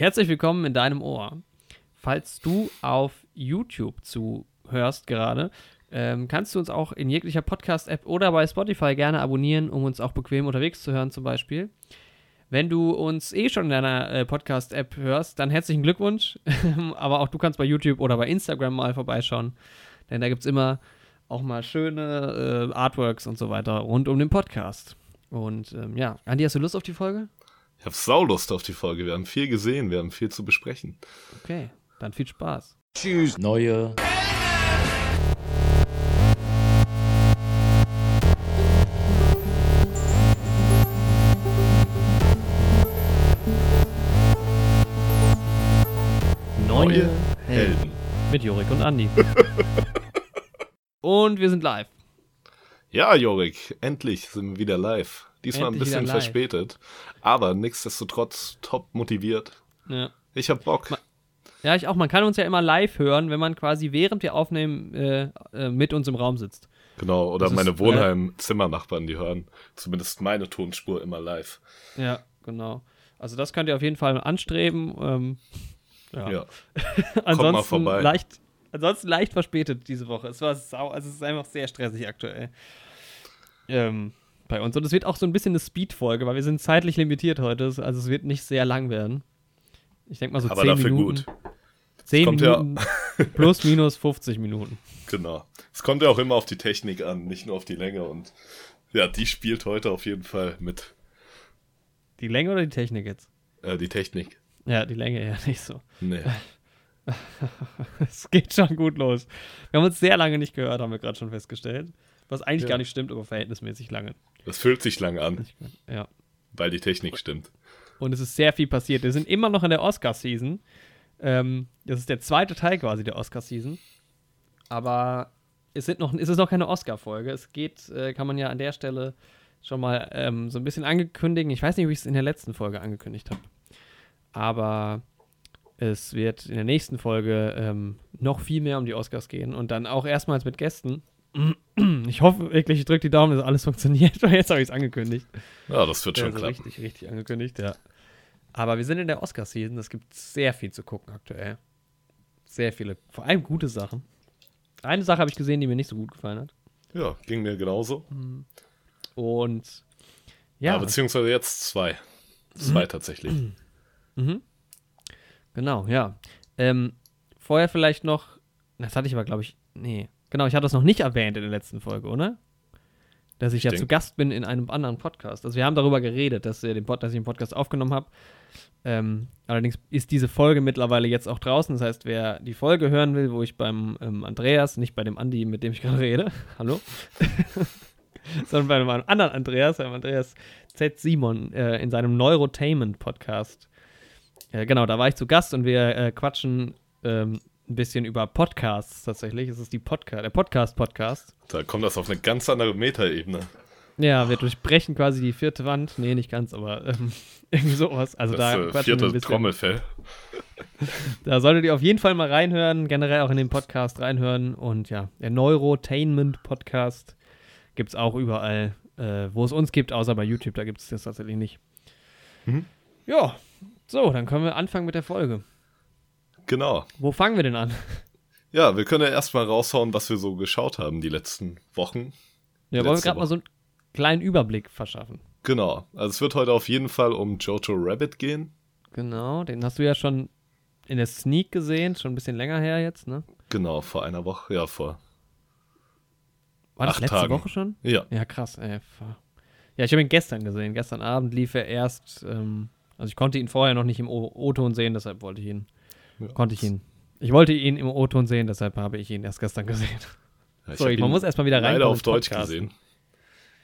Herzlich willkommen in deinem Ohr. Falls du auf YouTube zuhörst gerade, ähm, kannst du uns auch in jeglicher Podcast-App oder bei Spotify gerne abonnieren, um uns auch bequem unterwegs zu hören zum Beispiel. Wenn du uns eh schon in deiner äh, Podcast-App hörst, dann herzlichen Glückwunsch. Aber auch du kannst bei YouTube oder bei Instagram mal vorbeischauen, denn da gibt es immer auch mal schöne äh, Artworks und so weiter rund um den Podcast. Und ähm, ja, Andi, hast du Lust auf die Folge? Ich habe Saulust auf die Folge. Wir haben viel gesehen, wir haben viel zu besprechen. Okay, dann viel Spaß. Tschüss. Neue. Neue Helden. Mit Jorik und Andi. und wir sind live. Ja, Jorik, endlich sind wir wieder live. Diesmal Endlich ein bisschen verspätet, aber nichtsdestotrotz top motiviert. Ja. Ich hab Bock. ja, ich auch. Man kann uns ja immer live hören, wenn man quasi während wir aufnehmen äh, äh, mit uns im Raum sitzt. Genau, oder Das meine Wohnheim-Zimmernachbarn, die hören zumindest meine Tonspur immer live. Ja, genau. Also das könnt ihr auf jeden Fall anstreben. Ähm, ja. Ja. ansonsten vorbei. leicht, ansonsten leicht verspätet diese Woche. Es war sau, also es ist einfach sehr stressig aktuell. Ähm, bei uns. Und es wird auch so ein bisschen eine Speed-Folge, weil wir sind zeitlich limitiert heute. Also es wird nicht sehr lang werden. Ich denke mal so Aber 10 dafür Minuten. gut. 10 kommt ja- Minuten plus minus 50 Minuten. Genau. Es kommt ja auch immer auf die Technik an, nicht nur auf die Länge. Und ja, die spielt heute auf jeden Fall mit. Die Länge oder die Technik jetzt? Äh, die Technik. Ja, die Länge ja nicht so. Nee. Es geht schon gut los. Wir haben uns sehr lange nicht gehört, haben wir gerade schon festgestellt. Was eigentlich Ja. gar nicht stimmt, aber verhältnismäßig lange. Das fühlt sich lang an, Ja. weil die Technik stimmt. Und es ist sehr viel passiert. Wir sind immer noch in der Oscar-Season. Ähm, das ist der zweite Teil quasi der Oscar-Season. Aber es, sind noch, es ist noch keine Oscar-Folge. Es geht, äh, kann man ja an der Stelle schon mal ähm, so ein bisschen ankündigen. Ich weiß nicht, ob ich es in der letzten Folge angekündigt habe. Aber es wird in der nächsten Folge ähm, noch viel mehr um die Oscars gehen und dann auch erstmals mit Gästen. Ich hoffe wirklich, ich drücke die Daumen, dass alles funktioniert. Jetzt habe ich es angekündigt. Ja, das wird schon Also klappen. richtig, richtig angekündigt, ja. Aber wir sind in der Oscar-Season. Es gibt sehr viel zu gucken aktuell. Sehr viele, vor allem gute Sachen. Eine Sache habe ich gesehen, die mir nicht so gut gefallen hat. Ja, ging mir genauso. Und ja, Ja, beziehungsweise jetzt zwei. Zwei tatsächlich. mhm. genau, ja. Ähm, vorher vielleicht noch, das hatte ich aber, glaube ich, nee. Genau, ich hatte das noch nicht erwähnt in der letzten Folge, oder? Dass ich ja denk- zu Gast bin in einem anderen Podcast. Also wir haben darüber geredet, dass, den Pod, dass ich den Podcast aufgenommen habe. Ähm, allerdings ist diese Folge mittlerweile jetzt auch draußen. Das heißt, wer die Folge hören will, wo ich beim ähm, Andreas, nicht bei dem Andi, mit dem ich gerade rede, hallo, sondern bei einem anderen Andreas, beim Andreas Z. Simon, äh, in seinem Neurotainment-Podcast. Äh, genau, da war ich zu Gast und wir äh, quatschen ähm, ein bisschen über Podcasts tatsächlich. Es ist die Podca der Podcast-Podcast. Da kommt das auf eine ganz andere Metaebene. Ja, wir durchbrechen quasi die vierte Wand. Nee, nicht ganz, aber ähm, irgendwie sowas. Also Das da äh, vierte. Trommelfell. Da solltet ihr auf jeden Fall mal reinhören, generell auch in den Podcast reinhören. Und ja, der Neurotainment-Podcast gibt es auch überall, äh, wo es uns gibt, außer bei YouTube, da gibt es das tatsächlich nicht. Mhm. Ja, so, dann können wir anfangen mit der Folge. Genau. Wo fangen wir denn an? Ja, wir können ja erstmal raushauen, was wir so geschaut haben die letzten Wochen. Ja, wollen wir gerade mal so einen kleinen Überblick verschaffen. Genau. Also es wird heute auf jeden Fall um Jojo Rabbit gehen. Genau, den hast du ja schon in der Sneak gesehen, schon ein bisschen länger her jetzt, ne? Genau, vor einer Woche. Ja, vor. War das letzte Tagen. Woche schon? Ja. Ja, krass, ey. Ja, ich habe ihn gestern gesehen. Gestern Abend lief er erst, ähm, also ich konnte ihn vorher noch nicht im O-Ton sehen, deshalb wollte ich ihn, Ja. konnte ich ihn. Ich wollte ihn im O-Ton sehen, deshalb habe ich ihn erst gestern gesehen. Ja, Sorry, man muss erstmal wieder rein. leider auf Deutsch gesehen.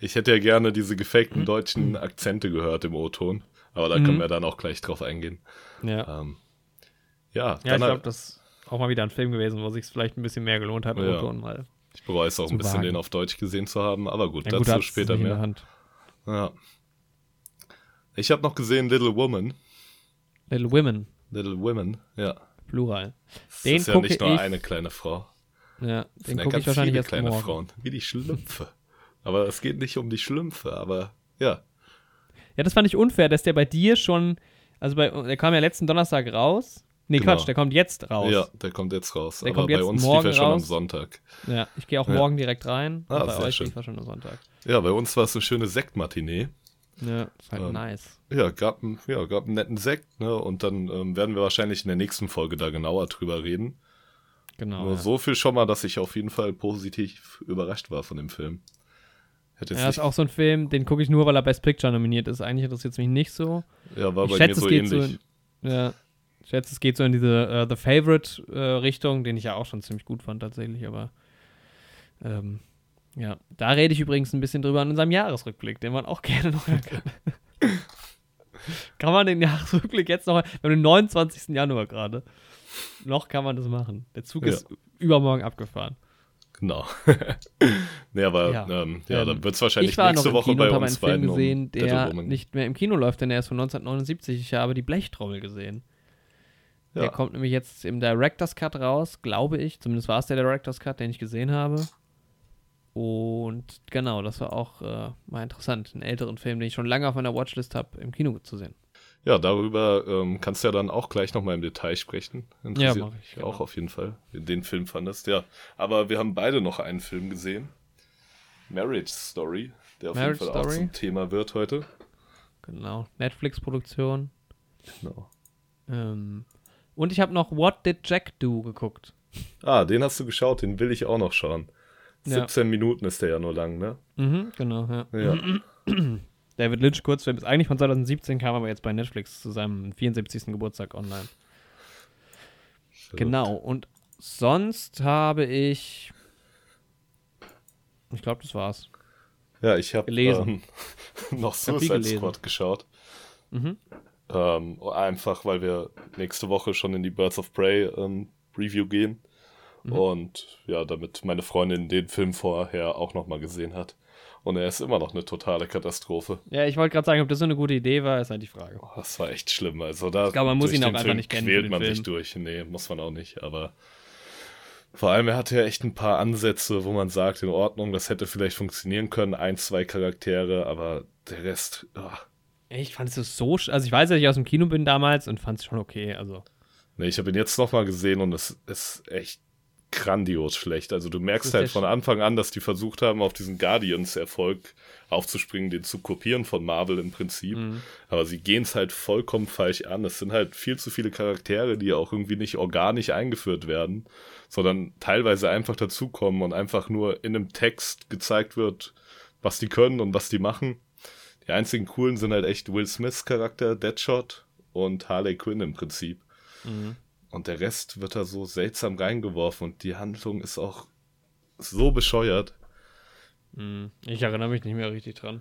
Ich hätte ja gerne diese gefakten deutschen Akzente gehört im O-Ton. Aber da Mhm. können wir dann auch gleich drauf eingehen. Ja, Ähm, ja, ja ich glaube, das ist auch mal wieder ein Film gewesen, wo sich vielleicht ein bisschen mehr gelohnt hat, im Ja. O-Ton mal. ich bereue es auch ein bisschen, wagen. den auf Deutsch gesehen zu haben. Aber gut, Ja, gut, dazu hat's später mehr. Hand. Ja. Ich habe noch gesehen Little Woman. Little Women, Little Women, ja. Plural. Das Den ist ja nicht nur ich- eine kleine Frau. Ja, Das den gucke ich wahrscheinlich viele erst kleine morgen. Frauen. Wie die Schlümpfe. Aber es geht nicht um die Schlümpfe, aber ja. Ja, das fand ich unfair, dass der bei dir schon Also bei, der kam ja letzten Donnerstag raus. Nee, Genau. Quatsch, der kommt jetzt raus. Ja, der kommt jetzt raus. Der Aber kommt bei uns lief morgen er schon am raus. Sonntag. Ja, ich gehe auch Ja. morgen direkt rein. Ah, bei sehr euch schön. lief er schon am Sonntag. Ja, bei uns war es eine schöne Sektmatinee. Ja, ist halt Ähm, nice. Ja, gab, einen- ja, gab einen netten Sekt, ne? Und dann ähm, werden wir wahrscheinlich in der nächsten Folge da genauer drüber reden. Genau. Nur ja. so viel schon mal, dass ich auf jeden Fall positiv überrascht war von dem Film. Hätte Ja, ist auch so ein Film, den gucke ich nur, weil er Best Picture nominiert ist. Eigentlich interessiert es mich nicht so. ja, war ich bei schätze, mir so es geht ähnlich. so in, ja, ich schätze, es geht so in diese äh, The Favorite äh, Richtung, den ich ja auch schon ziemlich gut fand tatsächlich, aber ähm, ja, da rede ich übrigens ein bisschen drüber in unserem Jahresrückblick, den man auch gerne noch hören kann. kann man den Jahresrückblick jetzt noch, wir haben den 29. Januar gerade, noch kann man das machen. Der Zug Ja. ist übermorgen abgefahren. Genau. nee, aber Ja. ähm, ja Ähm, dann wird es wahrscheinlich Ich war noch nächste Woche Kino bei uns Film beiden um gesehen, der Battlewoman. nicht mehr im Kino läuft, denn er ist von 1979. Ich habe die Blechtrommel gesehen. Der Ja. kommt nämlich jetzt im Director's Cut raus, glaube ich. Zumindest war es der Director's Cut, den ich gesehen habe. Und genau, das war auch äh, mal interessant. Einen älteren Film, den ich schon lange auf meiner Watchlist habe, im Kino zu sehen. Ja, darüber ähm, kannst du ja dann auch gleich nochmal im Detail sprechen. Interessiert mach ich, mich auch genau. auf jeden Fall, den Film fandest. Ja, aber wir haben beide noch einen Film gesehen. Marriage Story, der auf Marriage jeden Fall auch Story. zum Thema wird heute. Genau. Netflix-Produktion. Genau. Ähm, und ich habe noch What Did Jack Do geguckt. Ah, den hast du geschaut, den will ich auch noch schauen. Ja. 17 Minuten ist der ja nur lang, ne? Mhm, genau, ja. Ja. David Lynch Kurzfilm ist eigentlich von 2017, kam aber jetzt bei Netflix zu seinem 74. Geburtstag online. Genau, und sonst habe ich. Ich glaube, das war's. Ja, ich habe Gelesen. ähm, noch Suicide. Squad geschaut. Mhm. Ähm, einfach, weil wir nächste Woche schon in die Birds of Prey ähm, Review gehen. Mhm. Und ja, damit meine Freundin den Film vorher auch nochmal gesehen hat. Und er ist immer noch eine totale Katastrophe. Ja, ich wollte gerade sagen, ob das so eine gute Idee war, ist halt die Frage. Oh, das war echt schlimm. Also da Ich glaube, man muss ihn auch einfach Film nicht kennen quält man sich Film. durch. Nee, muss man auch nicht. Aber vor allem, er hatte ja echt ein paar Ansätze, wo man sagt, in Ordnung, das hätte vielleicht funktionieren können. Ein, zwei Charaktere, aber der Rest, ah. Ich fand es so. Also, ich weiß, dass ich aus dem Kino bin damals und fand es schon okay. Also, Nee, ich habe ihn jetzt nochmal gesehen und es ist echt grandios schlecht. Also du merkst halt von Anfang an, dass die versucht haben, auf diesen Guardians-Erfolg aufzuspringen, den zu kopieren von Marvel im Prinzip. Mhm. Aber sie gehen es halt vollkommen falsch an. Es sind halt viel zu viele Charaktere, die auch irgendwie nicht organisch eingeführt werden, sondern teilweise einfach dazukommen und einfach nur in einem Text gezeigt wird, was die können und was die machen. Die einzigen coolen sind halt echt Will Smiths Charakter, Deadshot und Harley Quinn im Prinzip. mhm. Und der Rest wird da so seltsam reingeworfen und die Handlung ist auch so bescheuert. Mhm. ich erinnere mich nicht mehr richtig dran.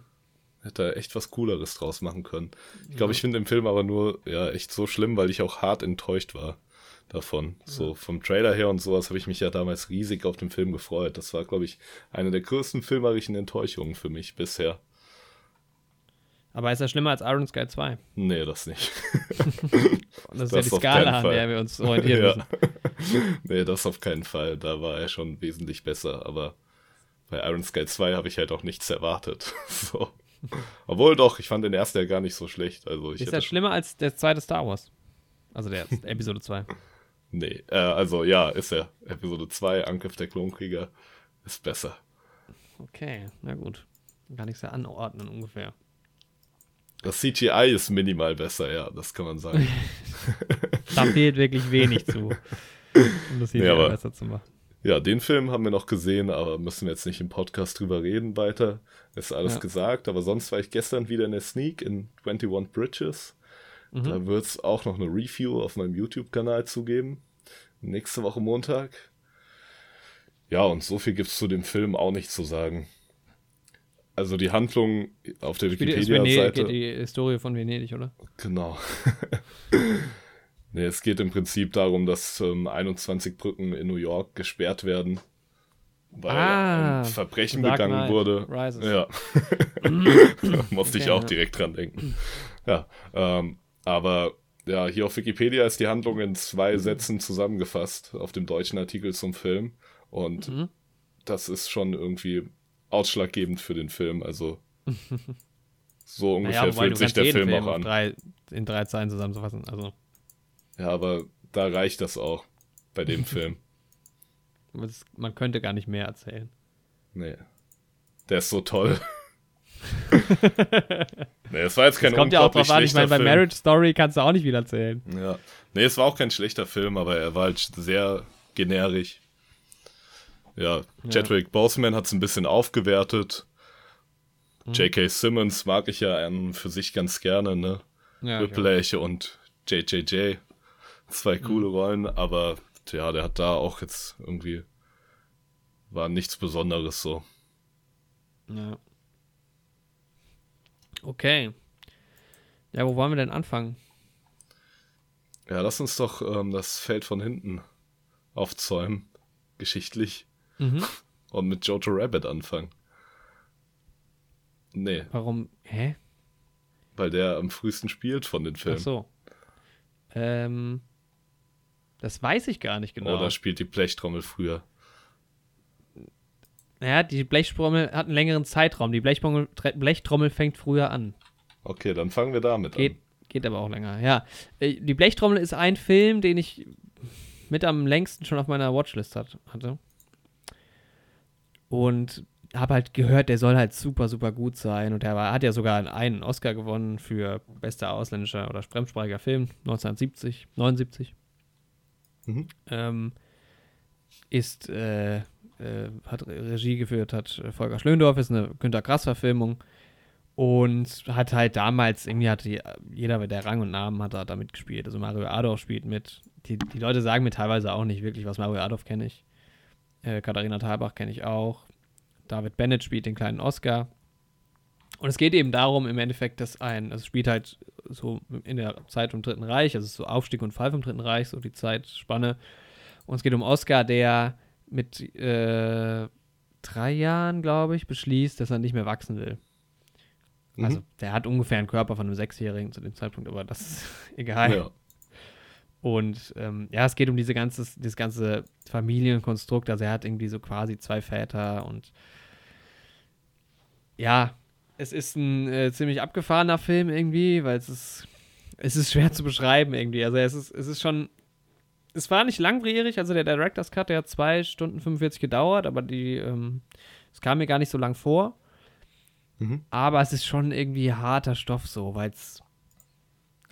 Hätte er echt was Cooleres draus machen können. Ich glaube, ich finde den Film aber nur ja echt so schlimm, weil ich auch hart enttäuscht war davon. So vom Trailer her und sowas habe ich mich ja damals riesig auf den Film gefreut. Das war, glaube ich, eine der größten filmerischen Enttäuschungen für mich bisher. Aber ist er schlimmer als Iron Sky 2? Nee, das nicht. Und das ist Das ja die Skala, an der wir uns orientieren ja. müssen. nee, das auf keinen Fall. Da war er schon wesentlich besser, aber bei Iron Sky 2 habe ich halt auch nichts erwartet. so. Obwohl doch, ich fand den ersten ja gar nicht so schlecht. Also ich Ist er schlimmer als der zweite Star Wars? Also der Episode 2. Nee, äh, also ja, ist er. Episode 2, Angriff der Klonkrieger, ist besser. Okay, na gut. Kann ich es ja anordnen ungefähr. Das CGI ist minimal besser, ja, das kann man sagen. Da fehlt wirklich wenig zu, um das hier Nee, aber- besser zu machen. ja, den Film haben wir noch gesehen, aber müssen wir jetzt nicht im Podcast drüber reden weiter. Ist alles Ja. gesagt, aber sonst war ich gestern wieder in der Sneak in 21 Bridges. Mhm. Da wird es auch noch eine Review auf meinem YouTube-Kanal zugeben. Nächste Woche Montag. Ja, und so viel gibt es zu dem Film auch nicht zu sagen. Also die Handlung auf der Wikipedia-Seite. die Historie von Venedig, oder? Genau. nee, es geht im Prinzip darum, dass ähm, 21 Brücken in New York gesperrt werden, weil Ah, ein Verbrechen begangen Knight wurde. Rises. Ja. Musste ich Okay, auch ja. direkt dran denken. Ja, ähm, aber ja, hier auf Wikipedia ist die Handlung in zwei Sätzen zusammengefasst auf dem deutschen Artikel zum Film. Und Mhm. das ist schon irgendwie ausschlaggebend für den Film. Also so ungefähr Naja, fühlt sich der Film Film auch an. drei in drei Zeilen zusammenzufassen. Also. Ja, aber da reicht das auch bei dem Film. Das, man könnte gar nicht mehr erzählen. Nee. Der ist so toll. nee, es war jetzt kein das kommt ja auch drauf an. Ich meine, bei Marriage Story kannst du auch nicht wieder erzählen. Ja. Nee, es war auch kein schlechter Film, aber er war halt sehr generisch. Ja, Chadwick ja. Boseman hat es ein bisschen aufgewertet. Mhm. J.K. Simmons mag ich ja für sich ganz gerne, ne? Ja, Whiplash und JJJ. Zwei mhm. coole mhm. Rollen, aber ja, der hat da auch jetzt irgendwie war nichts Besonderes so. Ja. Okay. Ja, wo wollen wir denn anfangen? Ja, lass uns doch ähm, das Feld von hinten aufzäumen, geschichtlich. Mhm. Und mit Jojo Rabbit anfangen. Nee. Warum? Hä? Weil der am frühesten spielt von den Filmen. Ach so. Ähm, das weiß ich gar nicht genau. Oder spielt die Blechtrommel früher? Naja, die Blechtrommel hat einen längeren Zeitraum. Die Blechtrommel, Blechtrommel fängt früher an. Okay, dann fangen wir damit geht, an. Geht aber auch länger, ja. Äh, die Blechtrommel ist ein Film, den ich mit am längsten schon auf meiner Watchlist hat, hatte. Und habe halt gehört, der soll halt super, super gut sein. Und er hat ja sogar einen Oscar gewonnen für bester ausländischer oder fremdsprachiger Film 1970, 79. Mhm. Ähm, ist, äh, äh, hat Regie geführt, hat Volker Schlöndorff, ist eine Günter Grass-Verfilmung. Und hat halt damals, irgendwie hatte jeder, der Rang und Namen hat, hat da mitgespielt. Also Mario Adolf spielt mit. Die, die Leute sagen mir teilweise auch nicht wirklich, was Mario Adolf kenne ich. Äh, Katharina Thalbach kenne ich auch. David Bennett spielt den kleinen Oscar. Und es geht eben darum, im Endeffekt, dass ein, also es spielt halt so in der Zeit vom Dritten Reich, also so Aufstieg und Fall vom Dritten Reich, so die Zeitspanne. Und es geht um Oscar, der mit äh, drei Jahren, glaube ich, beschließt, dass er nicht mehr wachsen will. Mhm. Also der hat ungefähr einen Körper von einem Sechsjährigen zu dem Zeitpunkt, aber das ist egal. Ja. Und ähm, ja, es geht um diese ganze, dieses ganze Familienkonstrukt. Also er hat irgendwie so quasi zwei Väter und ja, es ist ein äh, ziemlich abgefahrener Film irgendwie, weil es ist, es ist schwer zu beschreiben irgendwie. Also es ist, es ist schon, es war nicht langwierig, also der Director's Cut, der hat zwei Stunden 45 gedauert, aber die, ähm, es kam mir gar nicht so lang vor. Mhm. Aber es ist schon irgendwie harter Stoff so, weil es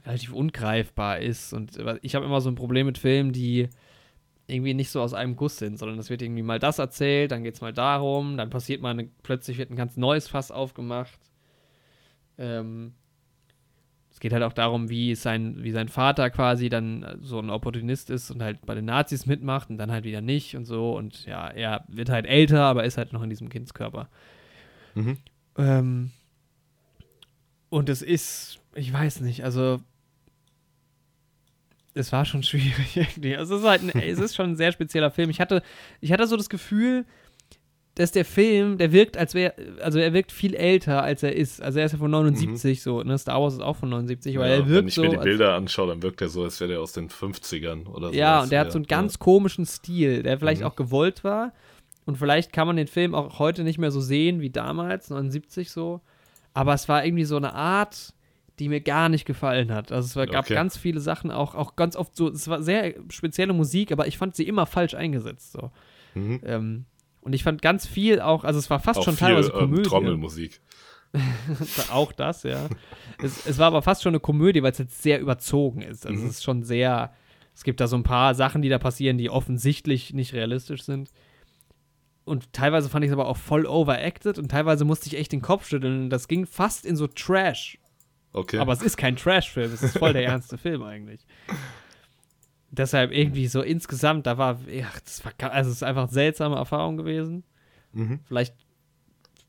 relativ ungreifbar ist. Und ich habe immer so ein Problem mit Filmen, die irgendwie nicht so aus einem Guss sind, sondern es wird irgendwie mal das erzählt, dann geht es mal darum, dann passiert mal eine, plötzlich wird ein ganz neues Fass aufgemacht. Ähm, es geht halt auch darum, wie sein, wie sein Vater quasi dann so ein Opportunist ist und halt bei den Nazis mitmacht und dann halt wieder nicht und so. Und ja, er wird halt älter, aber ist halt noch in diesem Kindskörper. Mhm. Ähm, und es ist, ich weiß nicht, also es war schon schwierig irgendwie. Also es ist halt ein, es ist schon ein sehr spezieller Film. Ich hatte, ich hatte so das Gefühl, dass der Film, der wirkt, als wäre, also er wirkt viel älter, als er ist. Also er ist ja von 79 mhm. so, ne? Star Wars ist auch von 79, aber ja, er wirkt Wenn ich so, mir die Bilder anschaue, dann wirkt er so, als wäre der aus den 50ern oder so. Ja, und der hat so einen ganz ja. komischen Stil, der vielleicht mhm. auch gewollt war. Und vielleicht kann man den Film auch heute nicht mehr so sehen wie damals, 79 so. Aber es war irgendwie so eine Art, die mir gar nicht gefallen hat. Also es gab okay. ganz viele Sachen, auch, auch ganz oft so, es war sehr spezielle Musik, aber ich fand sie immer falsch eingesetzt. So. Mhm. Ähm, und ich fand ganz viel auch, also es war fast auch schon viel, teilweise ähm, Komödie. Ähm, Trommelmusik. auch das, ja. es, es, war aber fast schon eine Komödie, weil es jetzt sehr überzogen ist. Also mhm. es ist schon sehr, es gibt da so ein paar Sachen, die da passieren, die offensichtlich nicht realistisch sind. Und teilweise fand ich es aber auch voll overacted und teilweise musste ich echt den Kopf schütteln. Das ging fast in so Trash Okay. Aber es ist kein Trash-Film, es ist voll der ernste Film eigentlich. Deshalb irgendwie so insgesamt, da war, ja, das war, also es ist einfach eine seltsame Erfahrung gewesen. Mhm. Vielleicht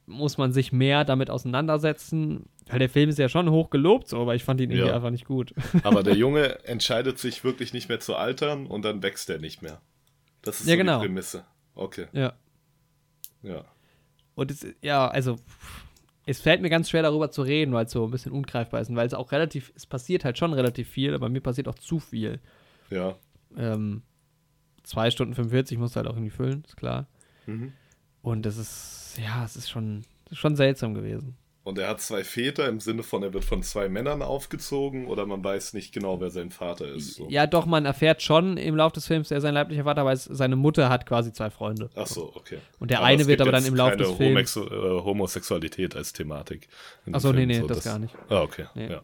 muss man sich mehr damit auseinandersetzen, weil der Film ist ja schon hoch gelobt, so, aber ich fand ihn irgendwie ja. einfach nicht gut. Aber der Junge entscheidet sich wirklich nicht mehr zu altern und dann wächst er nicht mehr. Das ist ja, so genau. die Prämisse. Okay. Ja. Ja. Und es, ja, also es fällt mir ganz schwer darüber zu reden, weil es so ein bisschen ungreifbar ist und weil es auch relativ, es passiert halt schon relativ viel, aber mir passiert auch zu viel. Ja. Ähm, zwei Stunden 45 musst du halt auch irgendwie füllen, ist klar. Mhm. Und das ist, ja, es ist schon, ist schon seltsam gewesen. Und er hat zwei Väter im Sinne von, er wird von zwei Männern aufgezogen oder man weiß nicht genau, wer sein Vater ist. So. Ja, doch, man erfährt schon im Laufe des Films, er sein leiblicher Vater, weil seine Mutter hat quasi zwei Freunde. Ach so, okay. Und der eine es wird aber dann im Laufe des Films. Homexu äh, Homosexualität als Thematik. Ach so, nee, nee, das gar nicht. Ah, okay. Nee. Ja.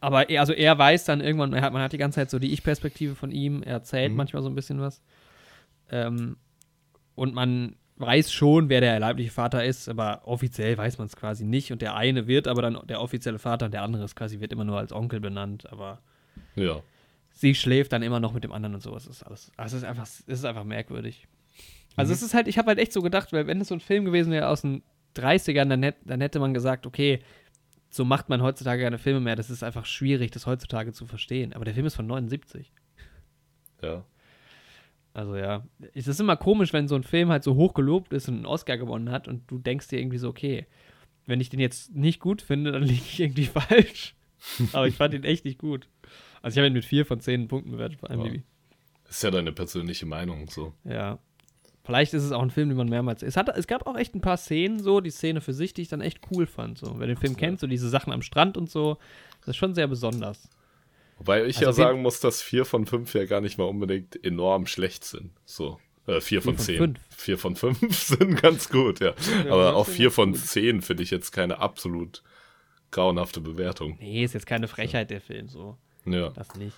Aber er, also er weiß dann irgendwann, hat, man hat die ganze Zeit so die Ich-Perspektive von ihm, er erzählt Mhm. manchmal so ein bisschen was. Ähm, und man weiß schon, wer der leibliche Vater ist, aber offiziell weiß man es quasi nicht. Und der eine wird aber dann der offizielle Vater und der andere ist quasi, wird immer nur als Onkel benannt, aber ja. sie schläft dann immer noch mit dem anderen und sowas. Das ist alles. Also es ist einfach, es ist einfach merkwürdig. Also Mhm. es ist halt, ich habe halt echt so gedacht, weil wenn es so ein Film gewesen wäre aus den 30ern, dann, hätt, dann hätte man gesagt, okay, so macht man heutzutage keine Filme mehr. Das ist einfach schwierig, das heutzutage zu verstehen. Aber der Film ist von 79. Ja. Also ja, es ist immer komisch, wenn so ein Film halt so hoch gelobt ist und einen Oscar gewonnen hat und du denkst dir irgendwie so, okay, wenn ich den jetzt nicht gut finde, dann liege ich irgendwie falsch. Aber ich fand ihn echt nicht gut. Also ich habe ihn mit vier von zehn Punkten bewertet bei IMDb. Ist ja deine persönliche Meinung so. Ja. Vielleicht ist es auch ein Film, den man mehrmals. Es, hat, es gab auch echt ein paar Szenen, so, die Szene für sich, die ich dann echt cool fand. So. Wer den Film kennt, so diese Sachen am Strand und so, das ist schon sehr besonders. Wobei ich Also ja sagen muss, dass vier von fünf ja gar nicht mal unbedingt enorm schlecht sind. So. Äh, vier von von zehn. fünf. Vier von fünf sind ganz gut, ja. Ja, Aber auch vier von gut. zehn finde ich jetzt keine absolut grauenhafte Bewertung. Nee, ist jetzt keine Frechheit, der Film, so. Ja. Das nicht.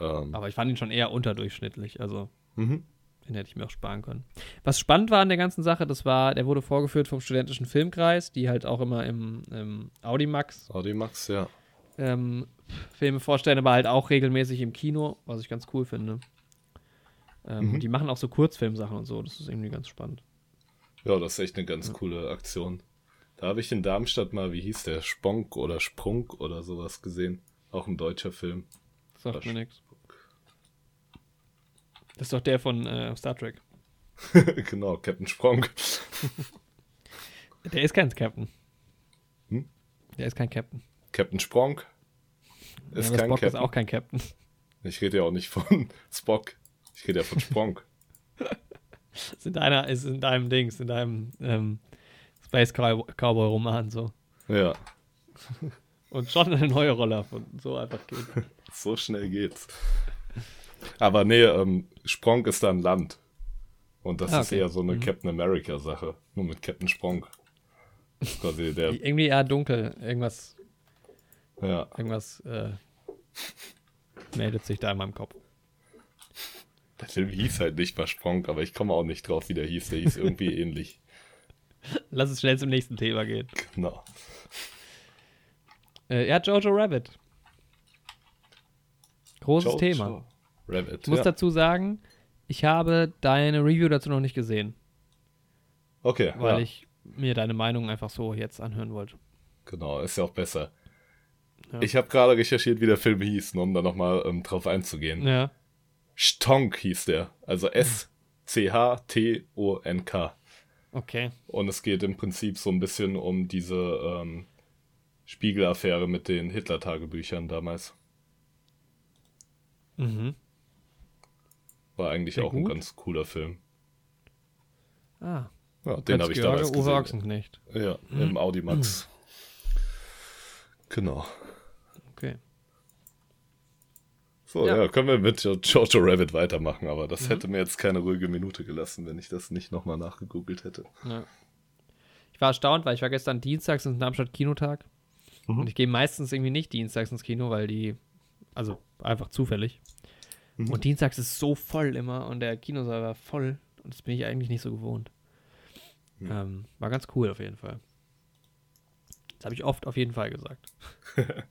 Ähm, Aber ich fand ihn schon eher unterdurchschnittlich. Also, mhm. den hätte ich mir auch sparen können. Was spannend war an der ganzen Sache, das war, der wurde vorgeführt vom Studentischen Filmkreis, die halt auch immer im, im Audimax Audimax, ja. ähm, Filme vorstellen, aber halt auch regelmäßig im Kino, was ich ganz cool finde. Ähm, Mhm. und Die machen auch so Kurzfilmsachen und so, das ist irgendwie ganz spannend. Ja, das ist echt eine ganz coole Aktion. Da habe ich in Darmstadt mal, wie hieß der, Sponk oder Sprunk oder sowas gesehen. Auch ein deutscher Film. Sagt Das- mir nichts. Das ist doch der von äh, Star Trek. genau, Captain Spronk. Der ist kein Captain. Hm? Der ist kein Captain. Captain Spronk ist ja, kein Spock Captain. ist auch kein Captain. Ich rede ja auch nicht von Spock. Ich rede ja von Spronk. Ist in, deiner, ist in deinem Dings, in deinem ähm, Space Cow- Cowboy Roman so. ja, Und schon eine neue Rolle erfunden. So einfach geht. so schnell geht's. Aber nee, ähm, Spronk ist da ein Land. Und das Ah, ist okay. eher so eine Mhm. Captain America-Sache. Nur mit Captain Spronk. Quasi der, Irgendwie eher dunkel. Irgendwas, ja. irgendwas äh, meldet sich da in meinem Kopf. Der Film hieß halt nicht mal Spronk, aber ich komme auch nicht drauf, wie der hieß. Der hieß irgendwie ähnlich. Lass es schnell zum nächsten Thema gehen. Genau. Äh, ja, Jojo Rabbit. Großes Jojo Thema. Rabbit. Ich muss ja. dazu sagen, ich habe deine Review dazu noch nicht gesehen, Okay, weil ja. ich mir deine Meinung einfach so jetzt anhören wollte. Genau, ist ja auch besser. Ja. Ich habe gerade recherchiert, wie der Film hieß, um da nochmal ähm, drauf einzugehen. Ja. Stonk hieß der. Also S-C-H-T-O-N-K. Okay. Und es geht im Prinzip so ein bisschen um diese ähm, Spiegelaffäre mit den Hitler-Tagebüchern damals. Mhm. War eigentlich Sehr auch ein gut. ganz cooler Film. Ah. Ja, den habe ich damals Uwe gesehen. Ochsenknecht. Ja, im Audimax. Genau. Okay. So, Ja. ja. können wir mit Jo- Jojo Rabbit weitermachen, aber Mhm. das hätte mir jetzt keine ruhige Minute gelassen, wenn ich das nicht nochmal nachgegoogelt hätte. Ja. Ich war erstaunt, weil ich war gestern dienstags in Darmstadt Kinotag. Mhm. Und ich gehe meistens irgendwie nicht dienstags ins Kino, weil die, also einfach zufällig. Mhm. Und dienstags ist so voll immer und der Kinosaal war voll. Und das bin ich eigentlich nicht so gewohnt. Mhm. Ähm, war ganz cool auf jeden Fall. Das habe ich oft auf jeden Fall gesagt.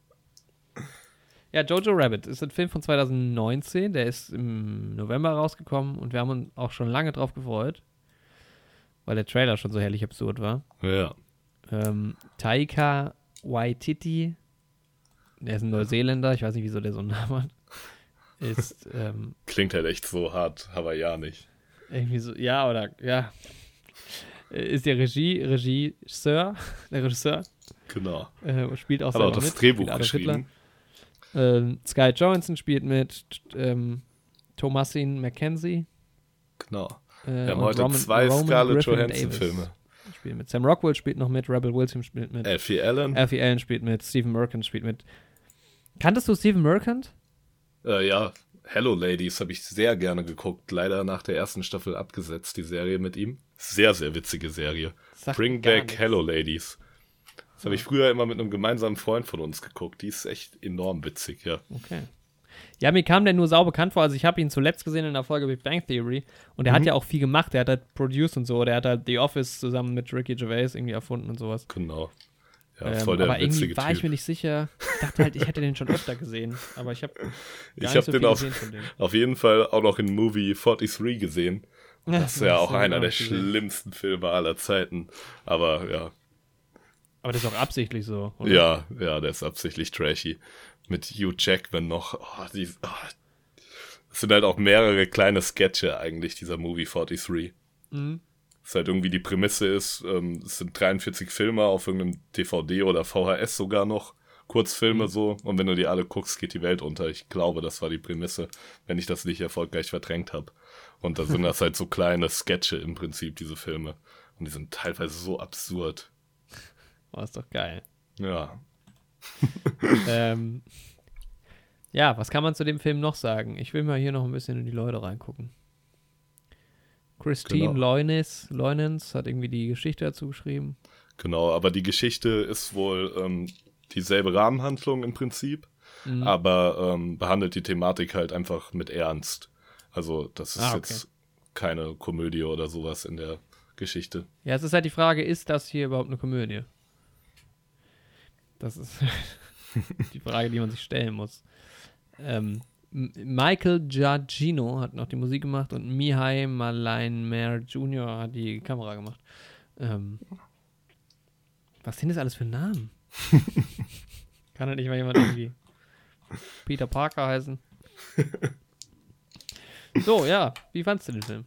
ja, Jojo Rabbit ist ein Film von 2019. Der ist im November rausgekommen und wir haben uns auch schon lange drauf gefreut, weil der Trailer schon so herrlich absurd war. Ja. Ähm, Taika Waititi, der ist ein Neuseeländer, ich weiß nicht, wieso der so einen Namen hat, ist ähm, Klingt halt echt so hart hawaiianisch. irgendwie so, ja, oder, ja, ist der Regie, Regisseur, der Regisseur, Genau. äh, spielt auch Hat auch das mit, Drehbuch geschrieben. Hitler. Ähm, Sky Johansson spielt mit ähm, Thomasin McKenzie. Genau. Äh, Wir haben heute Roman- zwei Roman Scarlett Griffin Johansson Davis. Filme. spielt mit. Sam Rockwell spielt noch mit, Rebel Wilson spielt mit. Alfie Allen. Alfie Allen spielt mit, Stephen Merchant spielt mit. Kanntest du Stephen Merchant? Äh, ja, Hello Ladies habe ich sehr gerne geguckt. Leider nach der ersten Staffel abgesetzt, die Serie mit ihm. Sehr, sehr witzige Serie. Sagt Bring Back nichts. Hello Ladies. Das habe ich früher immer mit einem gemeinsamen Freund von uns geguckt. Die ist echt enorm witzig, ja. Okay. Ja, mir kam der nur sau bekannt vor. Also ich habe ihn zuletzt gesehen in der Folge Big Bang Theory und er hat Mhm. ja auch viel gemacht. Er hat halt produced und so. Der hat halt The Office zusammen mit Ricky Gervais irgendwie erfunden und sowas. Genau. Ja, Ähm, voll der aber irgendwie war Typ. ich mir nicht sicher. Ich dachte halt, ich hätte den schon öfter gesehen. Aber ich habe Ich habe so den auf, auf jeden Fall auch noch in Movie 43 gesehen. Das ist ja auch einer der gesehen. schlimmsten Filme aller Zeiten. Aber ja, Aber das ist auch absichtlich so. oder? ja, ja, der ist absichtlich trashy. Mit Hugh Jackman noch. Oh, die, oh. Das sind halt auch mehrere kleine Sketche eigentlich, dieser Movie 43. Mhm. Das halt irgendwie die Prämisse ist, ähm, es sind 43 Filme auf irgendeinem DVD oder VHS sogar noch. Kurzfilme so. Und wenn du die alle guckst, geht die Welt unter. Ich glaube, das war die Prämisse, wenn ich das nicht erfolgreich verdrängt habe. Und da sind das halt so kleine Sketche im Prinzip, diese Filme. Und die sind teilweise so absurd. Oh, ist doch geil. Ja. ähm, ja, was kann man zu dem Film noch sagen? Ich will mal hier noch ein bisschen in die Leute reingucken. Christine Genau. Loines, Loinens hat irgendwie die Geschichte dazu geschrieben. Genau, aber die Geschichte ist wohl ähm, dieselbe Rahmenhandlung im Prinzip, Mhm. aber ähm, behandelt die Thematik halt einfach mit Ernst. Also das ist Ah, okay. jetzt keine Komödie oder sowas in der Geschichte. Ja, es ist halt die Frage, ist das hier überhaupt eine Komödie? Das ist die Frage, die man sich stellen muss. Ähm, Michael Giacchino hat noch die Musik gemacht und Mihai Maleinmer Jr. hat die Kamera gemacht. Ähm, was sind das alles für Namen? Kann da nicht mal jemand irgendwie Peter Parker heißen? So, ja, wie fandst du den Film?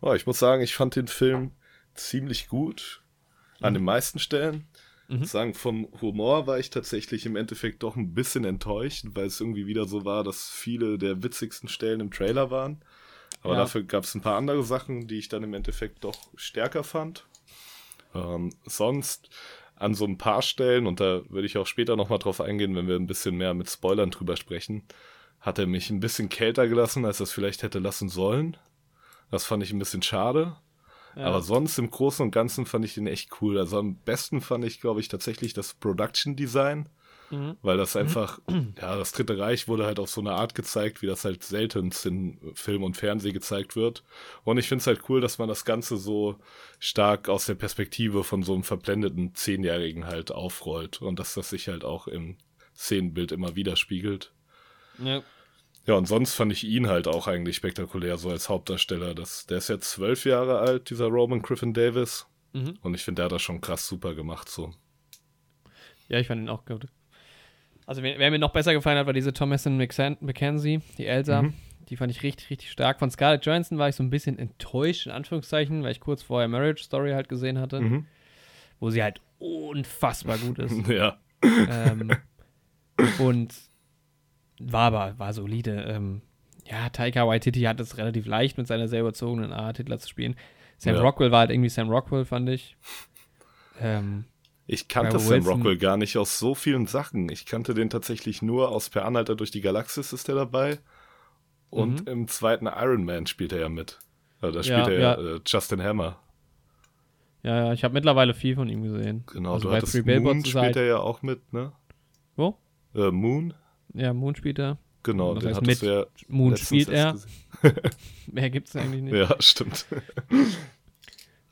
Oh, ich muss sagen, ich fand den Film ziemlich gut an Mhm. den meisten Stellen. Mhm. Sagen, vom Humor war ich tatsächlich im Endeffekt doch ein bisschen enttäuscht, weil es irgendwie wieder so war, dass viele der witzigsten Stellen im Trailer waren. Aber Ja. dafür gab es ein paar andere Sachen, die ich dann im Endeffekt doch stärker fand. Ähm, sonst an so ein paar Stellen, und da würde ich auch später nochmal drauf eingehen, wenn wir ein bisschen mehr mit Spoilern drüber sprechen, hat er mich ein bisschen kälter gelassen, als er es vielleicht hätte lassen sollen. Das fand ich ein bisschen schade. Ja. Aber sonst im Großen und Ganzen fand ich den echt cool. Also am besten fand ich, glaube ich, tatsächlich das Production Design, Mhm. weil das einfach, ja, das Dritte Reich wurde halt auf so eine Art gezeigt, wie das halt selten in Film und Fernsehen gezeigt wird. Und ich finde es halt cool, dass man das Ganze so stark aus der Perspektive von so einem verblendeten Zehnjährigen halt aufrollt und dass das sich halt auch im Szenenbild immer widerspiegelt. Ja. Ja, und sonst fand ich ihn halt auch eigentlich spektakulär, so als Hauptdarsteller. Das, der ist jetzt zwölf Jahre alt, dieser Roman Griffin Davis. Mhm. Und ich finde, der hat das schon krass super gemacht, so. Ja, ich fand ihn auch gut. Also, wer, wer mir noch besser gefallen hat, war diese Thomasin McKenzie, die Elsa. Mhm. Die fand ich richtig, richtig stark. Von Scarlett Johansson war ich so ein bisschen enttäuscht, in Anführungszeichen, weil ich kurz vorher Marriage Story halt gesehen hatte, Mhm. wo sie halt unfassbar gut ist. Ja. ähm, und war aber, war solide. Ähm, ja, Taika Waititi hat es relativ leicht mit seiner sehr überzogenen Art, Hitler zu spielen. Sam Ja. Rockwell war halt irgendwie Sam Rockwell, fand ich. Ähm, Ich kannte Sam Wilson. Rockwell gar nicht aus so vielen Sachen. Ich kannte den tatsächlich nur aus Per Anhalter durch die Galaxis ist er dabei. Und Mhm. im zweiten Iron Man spielt er ja mit. Also da Ja, spielt er ja. ja, äh, Justin Hammer. ja, ja, ich habe mittlerweile viel von ihm gesehen. Genau, also du bei hattest Moon spielt halt, er ja auch mit, ne? Wo? Äh, Moon? Ja, Moon spielt er. Genau, Was den heißt mit? ja Moon spielt er. Mehr gibt's eigentlich nicht. Ja, stimmt.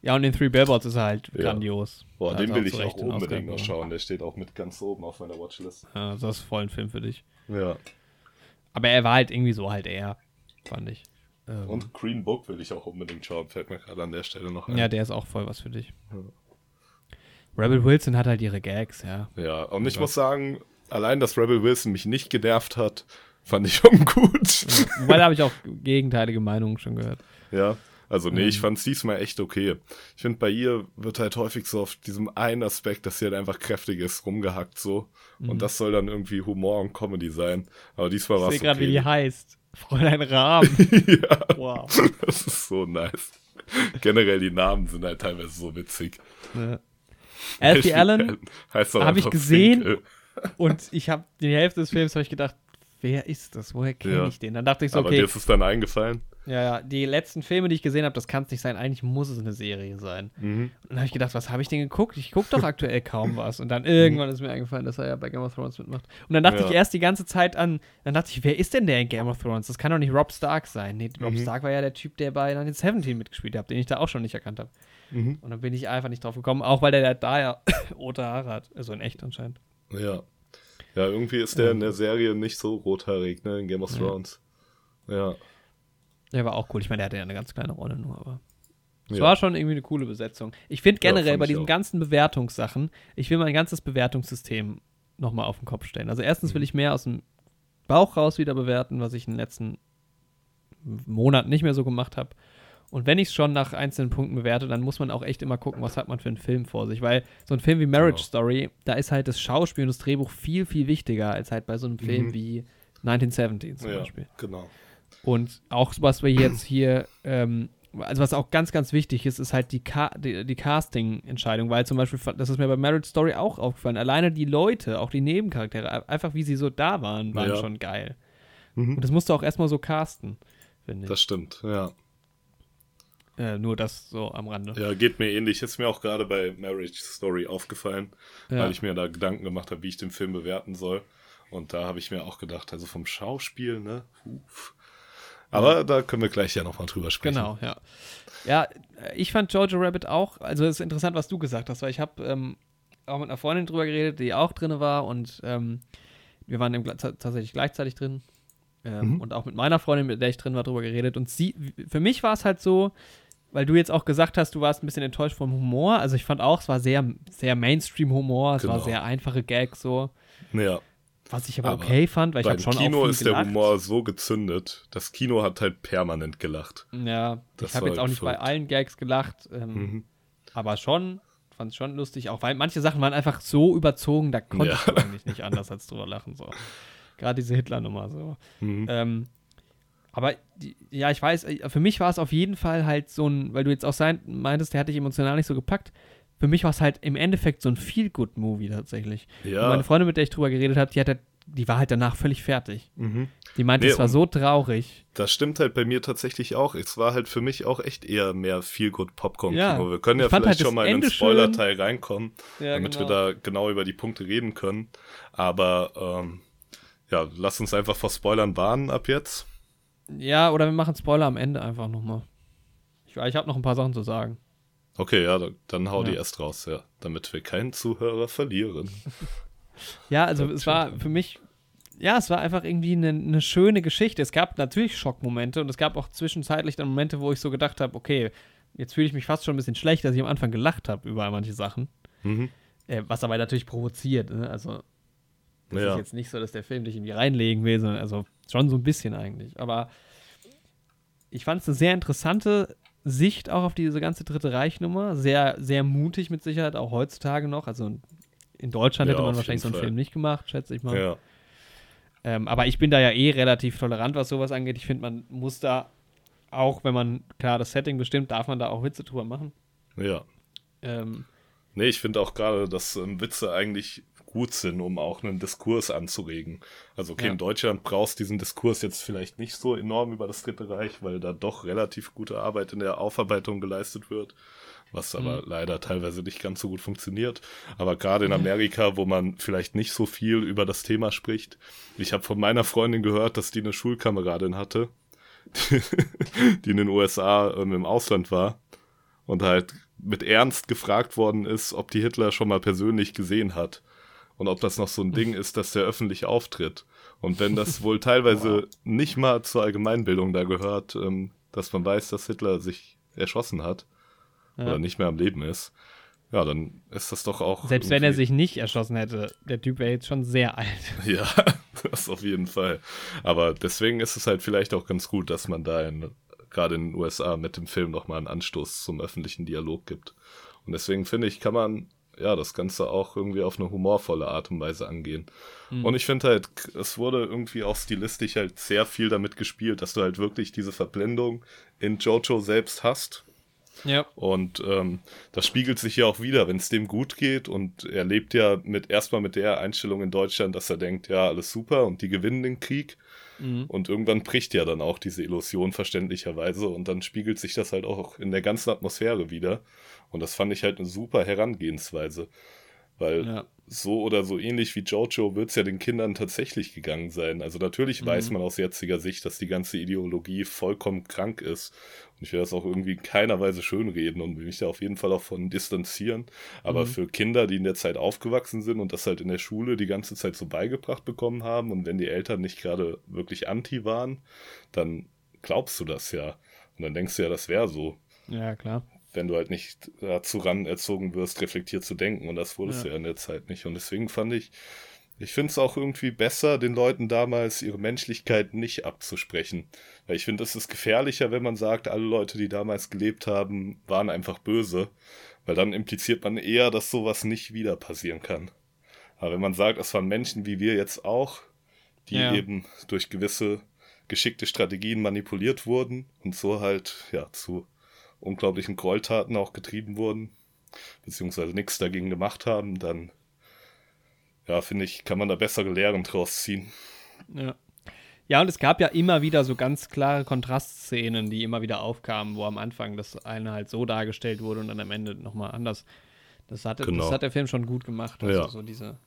Ja, und in Three Billboards ist er halt Ja. grandios. Boah, Da den will ich auch den unbedingt noch schauen. Der steht auch mit ganz oben auf meiner Watchlist. Ja, das ist voll ein Film für dich. Ja. Aber er war halt irgendwie so halt er, fand ich. Ähm, Und Green Book will ich auch unbedingt schauen. Fällt mir gerade an der Stelle noch ein. Ja, der ist auch voll was für dich. Rebel Wilson hat halt ihre Gags, ja. Ja, und ich Ja. muss sagen, allein, dass Rebel Wilson mich nicht genervt hat, fand ich schon gut. Wobei da habe ich auch gegenteilige Meinungen schon gehört. Ja, also nee, ich Ähm. fand's diesmal echt okay. Ich finde, bei ihr wird halt häufig so auf diesem einen Aspekt, dass sie halt einfach kräftig ist, rumgehackt so. Und das soll dann irgendwie Humor und Comedy sein. Aber diesmal war Mhm. Ich es sehe gerade, wie die okay. heißt. Fräulein Rahm. ja, Wow. das ist so nice. Generell die Namen sind halt teilweise so witzig. Ne. Alfie Allen heißt doch hab ich gesehen. Finkel. Und ich habe die Hälfte des Films habe ich gedacht, wer ist das? Woher kenne Ja. ich den? Dann dachte ich so, Aber dir okay, ist es dann eingefallen? ja, ja, die letzten Filme, die ich gesehen habe, das kann es nicht sein. Eigentlich muss es eine Serie sein. Mhm. Und dann habe ich gedacht, was habe ich denn geguckt? Ich gucke doch aktuell kaum was. Und dann irgendwann ist mir eingefallen, dass er ja bei Game of Thrones mitmacht. Und dann dachte Ja. ich erst die ganze Zeit an, dann dachte ich, wer ist denn der in Game of Thrones? Das kann doch nicht Rob Stark sein. Nee, Rob Mhm. Stark war ja der Typ, der bei 1917 mitgespielt hat, den ich da auch schon nicht erkannt habe. Mhm. Und dann bin ich einfach nicht drauf gekommen, auch weil der da ja rote Haare hat. Also in echt anscheinend. Ja. Ja, irgendwie ist der in der Serie nicht so rothaarig, ne, in Game of Ja. Thrones. Ja. Der war auch cool. Ich meine, der hatte ja eine ganz kleine Rolle nur, aber. Es Ja. war schon irgendwie eine coole Besetzung. Ich finde Ja, generell fand bei diesen auch. ganzen Bewertungssachen, ich will mein ganzes Bewertungssystem nochmal auf den Kopf stellen. Also erstens Mhm. will ich mehr aus dem Bauch raus wieder bewerten, was ich in den letzten Monaten nicht mehr so gemacht habe. Und wenn ich es schon nach einzelnen Punkten bewerte, dann muss man auch echt immer gucken, was hat man für einen Film vor sich. Weil so ein Film wie Marriage Genau. Story, da ist halt das Schauspiel und das Drehbuch viel, viel wichtiger als halt bei so einem Film Mhm. wie 1917 zum ja, Beispiel. genau. Und auch was wir jetzt hier, ähm, also was auch ganz, ganz wichtig ist, ist halt die, Ca die, die Casting-Entscheidung, weil zum Beispiel, das ist mir bei Marriage Story auch aufgefallen, alleine die Leute, auch die Nebencharaktere, einfach wie sie so da waren, waren Ja. schon geil. Mhm. Und das musst du auch erstmal so casten, finde ich. Das stimmt, ja. Äh, nur das so am Rande. Ja, geht mir ähnlich. Ist mir auch gerade bei Marriage Story aufgefallen, Ja. weil ich mir da Gedanken gemacht habe, wie ich den Film bewerten soll. Und da habe ich mir auch gedacht, also vom Schauspiel, ne? Huf. Aber da können wir gleich ja nochmal drüber sprechen. Genau, ja. Ja, ich fand Jojo Rabbit auch, also es ist interessant, was du gesagt hast, weil ich habe ähm, auch mit einer Freundin drüber geredet, die auch drin war und ähm, wir waren im, tatsächlich gleichzeitig drin. Ähm, Mhm. Und auch mit meiner Freundin, mit der ich drin war, drüber geredet. Und sie, für mich war es halt so, weil du jetzt auch gesagt hast, du warst ein bisschen enttäuscht vom Humor. Also ich fand auch, es war sehr, sehr Mainstream-Humor, es war Genau. sehr einfache Gags so. Ja, Was ich aber, Aber okay fand, weil ich habe schon Kino auch viel ist gelacht. der Humor so gezündet. Das Kino hat halt permanent gelacht. Ja, Das ich habe war jetzt auch nicht bei verrückt. allen Gags gelacht, ähm, Mhm. aber schon, fand es schon lustig, auch weil manche Sachen waren einfach so überzogen, da konnte Ja. ich eigentlich nicht anders als drüber lachen. So. Gerade diese Hitler-Nummer so. Mhm. Ähm, aber ja, ich weiß, äh, für mich war es auf jeden Fall halt so ein, weil du jetzt auch sein, meintest, der hat dich emotional nicht so gepackt. Für mich war es halt im Endeffekt so ein Feel-Good-Movie tatsächlich. Und Ja. meine Freundin, mit der ich drüber geredet habe, die, hat halt, die war halt danach völlig fertig. Mhm. Die meinte, Nee, es war und- so traurig. Das stimmt halt bei mir tatsächlich auch. Es war halt für mich auch echt eher mehr Feelgood Popcorn Kino. Ja. Wir können ja Ich vielleicht halt schon mal in den Ende Spoiler-Teil reinkommen, Ja, damit genau. wir da genau über die Punkte reden können. Aber ähm, ja, lass uns einfach vor Spoilern warnen ab jetzt. Ja, oder wir machen Spoiler am Ende einfach nochmal. Ich, ich habe noch ein paar Sachen zu sagen. Okay, ja, dann- dann hau die Ja. erst raus, ja. Damit wir keinen Zuhörer verlieren. Ja, also es war für mich, ja, es war einfach irgendwie eine, eine schöne Geschichte. Es gab natürlich Schockmomente und es gab auch zwischenzeitlich dann Momente, wo ich so gedacht habe, okay, jetzt fühle ich mich fast schon ein bisschen schlecht, dass ich am Anfang gelacht habe über manche Sachen. Mhm. Äh, was aber natürlich provoziert, ne? Also, das Ja. ist jetzt nicht so, dass der Film dich irgendwie reinlegen will, sondern also schon so ein bisschen eigentlich. Aber ich fand es eine sehr interessante Sicht auch auf diese ganze Dritte Reich-Nummer. Sehr, sehr mutig mit Sicherheit, auch heutzutage noch. Also in Deutschland Ja, hätte man wahrscheinlich so einen Fall. Film nicht gemacht, schätze ich mal. Ja. Ähm, aber ich bin da ja eh relativ tolerant, was sowas angeht. Ich finde, man muss da auch, wenn man klar das Setting bestimmt, darf man da auch Witze drüber machen. Ja. Ähm, Nee, ich finde auch gerade, dass ähm, Witze eigentlich gut sind, um auch einen Diskurs anzuregen. Also, okay, Ja. in Deutschland brauchst diesen Diskurs jetzt vielleicht nicht so enorm über das Dritte Reich, weil da doch relativ gute Arbeit in der Aufarbeitung geleistet wird, was aber Mhm. leider teilweise nicht ganz so gut funktioniert. Aber gerade in Amerika, wo man vielleicht nicht so viel über das Thema spricht, ich habe von meiner Freundin gehört, dass die eine Schulkameradin hatte, die in den USA ähm, im Ausland war und halt mit Ernst gefragt worden ist, ob die Hitler schon mal persönlich gesehen hat und ob das noch so ein Ding ist, dass der öffentlich auftritt. Und wenn das wohl teilweise nicht mal zur Allgemeinbildung da gehört, ähm, dass man weiß, dass Hitler sich erschossen hat ja. oder nicht mehr am Leben ist, ja, dann ist das doch auch. Selbst wenn er sich nicht erschossen hätte, der Typ wäre jetzt schon sehr alt. Ja, das auf jeden Fall. Aber deswegen ist es halt vielleicht auch ganz gut, dass man da in, gerade in den USA mit dem Film nochmal einen Anstoß zum öffentlichen Dialog gibt. Und deswegen finde ich, kann man ja, das Ganze auch irgendwie auf eine humorvolle Art und Weise angehen. Mhm. Und ich finde halt, es wurde irgendwie auch stilistisch halt sehr viel damit gespielt, dass du halt wirklich diese Verblendung in Jojo selbst hast. Ja. Und ähm, das spiegelt sich ja auch wieder, wenn es dem gut geht. Und er lebt ja mit erstmal mit der Einstellung in Deutschland, dass er denkt, ja, alles super und die gewinnen den Krieg. Mhm. Und irgendwann bricht ja dann auch diese Illusion verständlicherweise und dann spiegelt sich das halt auch in der ganzen Atmosphäre wieder. Und das fand ich halt eine super Herangehensweise. Weil ja. so oder so ähnlich wie Jojo wird es ja den Kindern tatsächlich gegangen sein. Also natürlich mhm. weiß man aus jetziger Sicht, dass die ganze Ideologie vollkommen krank ist. Und ich will das auch irgendwie in keiner Weise schönreden und will mich da auf jeden Fall auch von distanzieren. Aber mhm. für Kinder, die in der Zeit aufgewachsen sind und das halt in der Schule die ganze Zeit so beigebracht bekommen haben und wenn die Eltern nicht gerade wirklich anti waren, dann glaubst du das ja. Und dann denkst du ja, das wäre so. Ja, klar wenn du halt nicht dazu ran erzogen wirst, reflektiert zu denken. Und das wurdest ja. du ja in der Zeit nicht. Und deswegen fand ich, ich finde es auch irgendwie besser, den Leuten damals ihre Menschlichkeit nicht abzusprechen. Weil ich finde, es ist gefährlicher, wenn man sagt, alle Leute, die damals gelebt haben, waren einfach böse. Weil dann impliziert man eher, dass sowas nicht wieder passieren kann. Aber wenn man sagt, es waren Menschen wie wir jetzt auch, die ja. eben durch gewisse geschickte Strategien manipuliert wurden und so halt, ja, zu unglaublichen Gräueltaten auch getrieben wurden, beziehungsweise nichts dagegen gemacht haben, dann, ja, finde ich, kann man da bessere Lehren draus ziehen. Ja. Ja, und es gab ja immer wieder so ganz klare Kontrastszenen, die immer wieder aufkamen, wo am Anfang das eine halt so dargestellt wurde und dann am Ende nochmal anders. Das, hatte, genau. das hat der Film schon gut gemacht. Also ja. so diese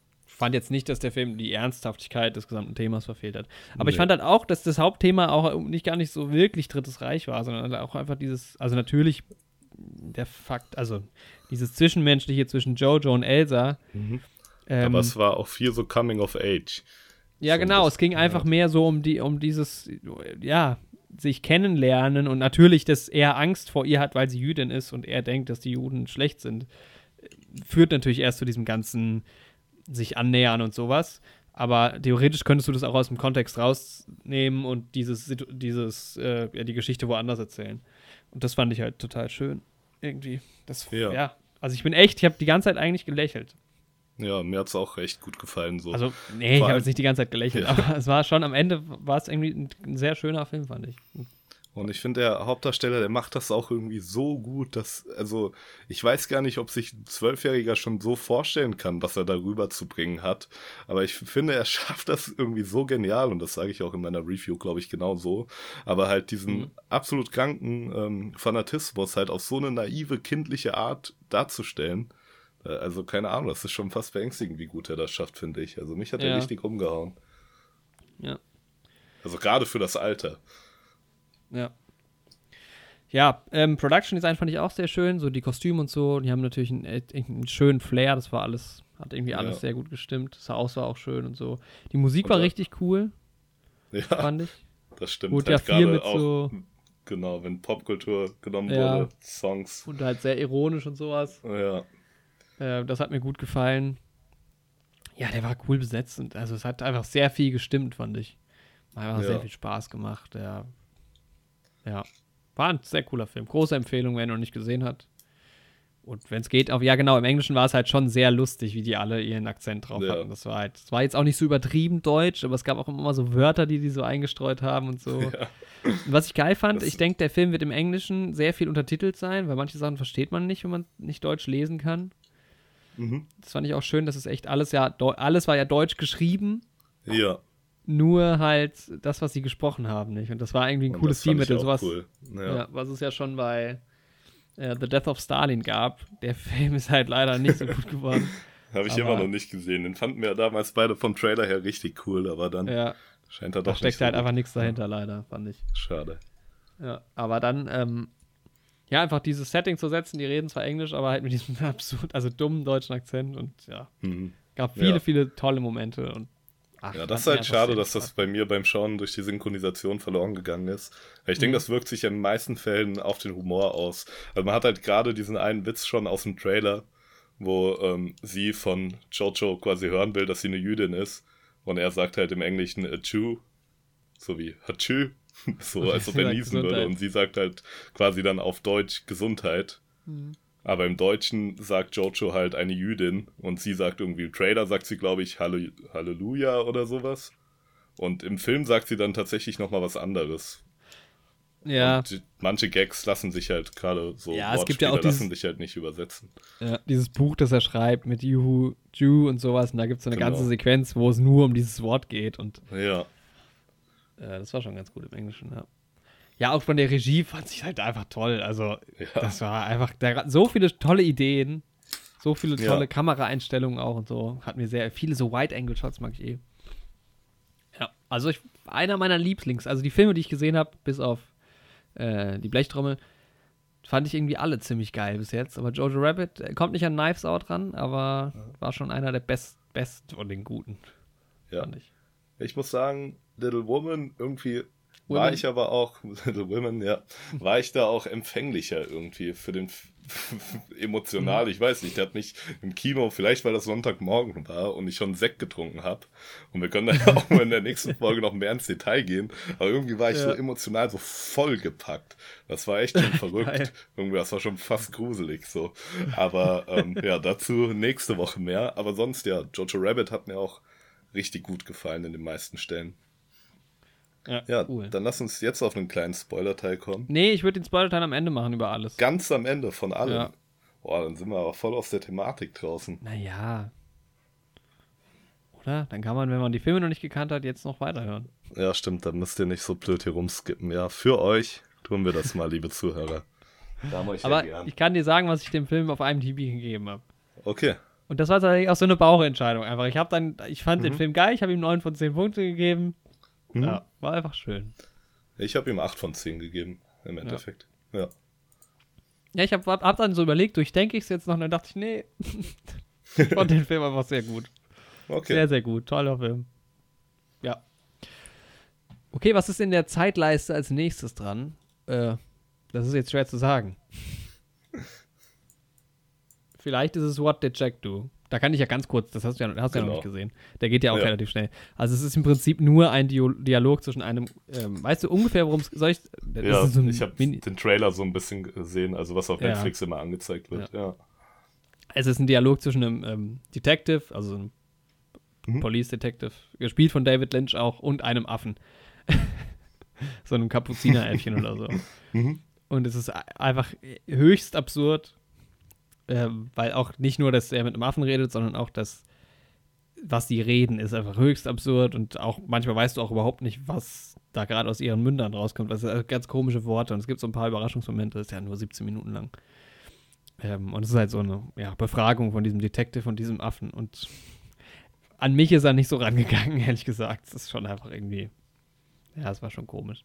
fand jetzt nicht, dass der Film die Ernsthaftigkeit des gesamten Themas verfehlt hat. Aber nee. ich fand halt auch, dass das Hauptthema auch nicht gar nicht so wirklich Drittes Reich war, sondern auch einfach dieses, also natürlich der Fakt, also dieses Zwischenmenschliche zwischen Jojo und Elsa. Mhm. Ähm, Aber es war auch viel so Coming of Age. Ja, so genau, es ging einfach mehr so um die, um dieses, ja, sich kennenlernen und natürlich, dass er Angst vor ihr hat, weil sie Jüdin ist und er denkt, dass die Juden schlecht sind, führt natürlich erst zu diesem ganzen sich annähern und sowas. Aber theoretisch könntest du das auch aus dem Kontext rausnehmen und dieses, dieses, äh, ja, die Geschichte woanders erzählen. Und das fand ich halt total schön. Irgendwie. Das, ja. ja. Also ich bin echt, ich habe die ganze Zeit eigentlich gelächelt. Ja, mir hat es auch echt gut gefallen. So. Also, nee, ich habe jetzt nicht die ganze Zeit gelächelt, ja. aber es war schon am Ende, war es irgendwie ein, ein sehr schöner Film, fand ich. Und ich finde, der Hauptdarsteller, der macht das auch irgendwie so gut, dass, also, ich weiß gar nicht, ob sich ein Zwölfjähriger schon so vorstellen kann, was er darüber zu bringen hat. Aber ich finde, er schafft das irgendwie so genial und das sage ich auch in meiner Review, glaube ich, genau so. Aber halt diesen mhm. absolut kranken ähm, Fanatismus halt auf so eine naive, kindliche Art darzustellen. Äh, also, keine Ahnung, das ist schon fast beängstigend, wie gut er das schafft, finde ich. Also, mich hat ja. er richtig umgehauen. Ja. Also, gerade für das Alter. Ja. Ja, ähm, Production Design fand ich auch sehr schön, so die Kostüme und so. Die haben natürlich einen, äh, einen schönen Flair, das war alles, hat irgendwie alles ja. sehr gut gestimmt. Das Haus war auch schön und so. Die Musik und war richtig cool. Ja, fand ich. Das stimmt. Gut, halt ja viel mit auch, so. Genau, wenn Popkultur genommen ja. wurde, Songs. Und halt sehr ironisch und sowas. Ja. Äh, das hat mir gut gefallen. Ja, der war cool besetzt und also es hat einfach sehr viel gestimmt, fand ich. Einfach ja. sehr viel Spaß gemacht. Ja, ja. War ein sehr cooler Film. Große Empfehlung, wer ihn noch nicht gesehen hat. Und wenn es geht, auch, ja genau, im Englischen war es halt schon sehr lustig, wie die alle ihren Akzent drauf ja. hatten. Das war halt, das war jetzt auch nicht so übertrieben deutsch, aber es gab auch immer so Wörter, die die so eingestreut haben und so. Ja. Und was ich geil fand, das ich denke, der Film wird im Englischen sehr viel untertitelt sein, weil manche Sachen versteht man nicht, wenn man nicht Deutsch lesen kann. Mhm. Das fand ich auch schön, dass es echt alles ja, alles war ja deutsch geschrieben. Ja nur halt das, was sie gesprochen haben, nicht. Und das war irgendwie ein und cooles Stilmittel. Sowas, cool. ja. ja. was es ja schon bei äh, The Death of Stalin gab. Der Film ist halt leider nicht so gut geworden. Habe ich aber, immer noch nicht gesehen. Den fanden wir damals beide vom Trailer her richtig cool, aber dann ja, scheint er doch da steckt so halt einfach nichts dahinter, leider, fand ich. Schade. Ja, aber dann, ähm, ja, einfach dieses Setting zu setzen, die reden zwar Englisch, aber halt mit diesem absurd, also dummen deutschen Akzent und ja, mhm. gab viele, ja. viele tolle Momente und Ach, ja, das ist halt schade, dass das bei mir beim Schauen durch die Synchronisation verloren gegangen ist. Ich denke, mhm. das wirkt sich in den meisten Fällen auf den Humor aus. Also man hat halt gerade diesen einen Witz schon aus dem Trailer, wo ähm, sie von Jojo quasi hören will, dass sie eine Jüdin ist. Und er sagt halt im Englischen a Jew, so wie Hatschü, so als ob er niesen würde. Und sie sagt halt quasi dann auf Deutsch Gesundheit. Mhm. Aber im Deutschen sagt Jojo halt eine Jüdin und sie sagt irgendwie, im Trailer sagt sie, glaube ich, Halle Halleluja oder sowas. Und im Film sagt sie dann tatsächlich nochmal was anderes. Ja. Und manche Gags lassen sich halt gerade so Ja, es gibt ja auch lassen dieses- sich halt nicht übersetzen. ja. Dieses Buch, das er schreibt mit Juhu, Jew und sowas. Und da gibt es so eine Genau. ganze Sequenz, wo es nur um dieses Wort geht. Und Ja. äh, das war schon ganz gut im Englischen, ja. Ja, auch von der Regie fand ich halt einfach toll. Also, Ja. das war einfach der, so viele tolle Ideen. So viele Ja. tolle Kameraeinstellungen auch und so. Hat mir sehr viele so Wide-Angle-Shots mag ich eh. Ja, also ich, einer meiner Lieblings, also die Filme, die ich gesehen habe, bis auf äh, die Blechtrommel, fand ich irgendwie alle ziemlich geil bis jetzt. Aber Jojo Rabbit äh, kommt nicht an Knives Out ran, aber war schon einer der best, best von den guten, ja. fand ich. Ich muss sagen, Little Woman irgendwie war Women? ich aber auch, Little Women, ja, war ich da auch empfänglicher irgendwie für den emotional. Ich weiß nicht, der hat mich im Kino, vielleicht weil das Sonntagmorgen war und ich schon Sekt getrunken habe. Und wir können da ja auch mal in der nächsten Folge noch mehr ins Detail gehen. Aber irgendwie war ich so Ja. emotional so vollgepackt. Das war echt schon verrückt. irgendwie, das war schon fast gruselig so. Aber ähm, ja, dazu nächste Woche mehr. Aber sonst ja, Jojo Rabbit hat mir auch richtig gut gefallen in den meisten Stellen. Ja, cool. dann lass uns jetzt auf einen kleinen Spoiler-Teil kommen. Nee, ich würde den Spoiler-Teil am Ende machen über alles. Ganz am Ende von allem. Ja. Boah, dann sind wir aber voll aus der Thematik draußen. Naja. Oder? Dann kann man, wenn man die Filme noch nicht gekannt hat, jetzt noch weiterhören. Ja, stimmt, dann müsst ihr nicht so blöd hier rumskippen. Ja, für euch tun wir das mal, liebe Zuhörer. Aber ja gern. ich kann dir sagen, was ich dem Film auf IMDb gegeben habe. Okay, Und das war tatsächlich auch so eine Bauchentscheidung einfach. Ich habe dann, ich fand Mhm. den Film geil, ich habe ihm 9 von 10 Punkte gegeben. Mhm. Ja, war einfach schön. ich habe ihm 8 von 10 gegeben, im Endeffekt. Ja. Ja, ich habe hab, hab dann so überlegt, durchdenke ich es jetzt noch und dann dachte ich, nee, ich fand den Film einfach sehr gut. Okay. Sehr, sehr gut. Toller Film. Ja. Okay, was ist in der Zeitleiste als nächstes dran? Äh, das ist jetzt schwer zu sagen. Vielleicht ist es What Did Jack Do? Da kann ich ja ganz kurz, das hast du ja, hast du ja noch Genau. nicht gesehen. Der geht ja auch Ja. relativ schnell. Also es ist im Prinzip nur ein Dialog zwischen einem, ähm, weißt du ungefähr, worum es, soll ich, Ja, so ich habe den Trailer so ein bisschen gesehen, also was auf Ja. Netflix immer angezeigt wird. Ja. Es ist ein Dialog zwischen einem ähm, Detective, also einem Mhm. Police Detective, gespielt von David Lynch auch, und einem Affen. so einem Kapuzineräffchen oder so. Mhm. Und es ist einfach höchst absurd, ähm, weil auch nicht nur, dass er mit einem Affen redet, sondern auch das, was die reden, ist einfach höchst absurd und auch manchmal weißt du auch überhaupt nicht, was da gerade aus ihren Mündern rauskommt. Das sind ganz komische Worte und es gibt so ein paar Überraschungsmomente, das ist ja nur 17 Minuten lang. Ähm, und es ist halt so eine ja, Befragung von diesem Detective und diesem Affen und an mich ist er nicht so rangegangen, ehrlich gesagt. Das ist schon einfach irgendwie, ja, es war schon komisch.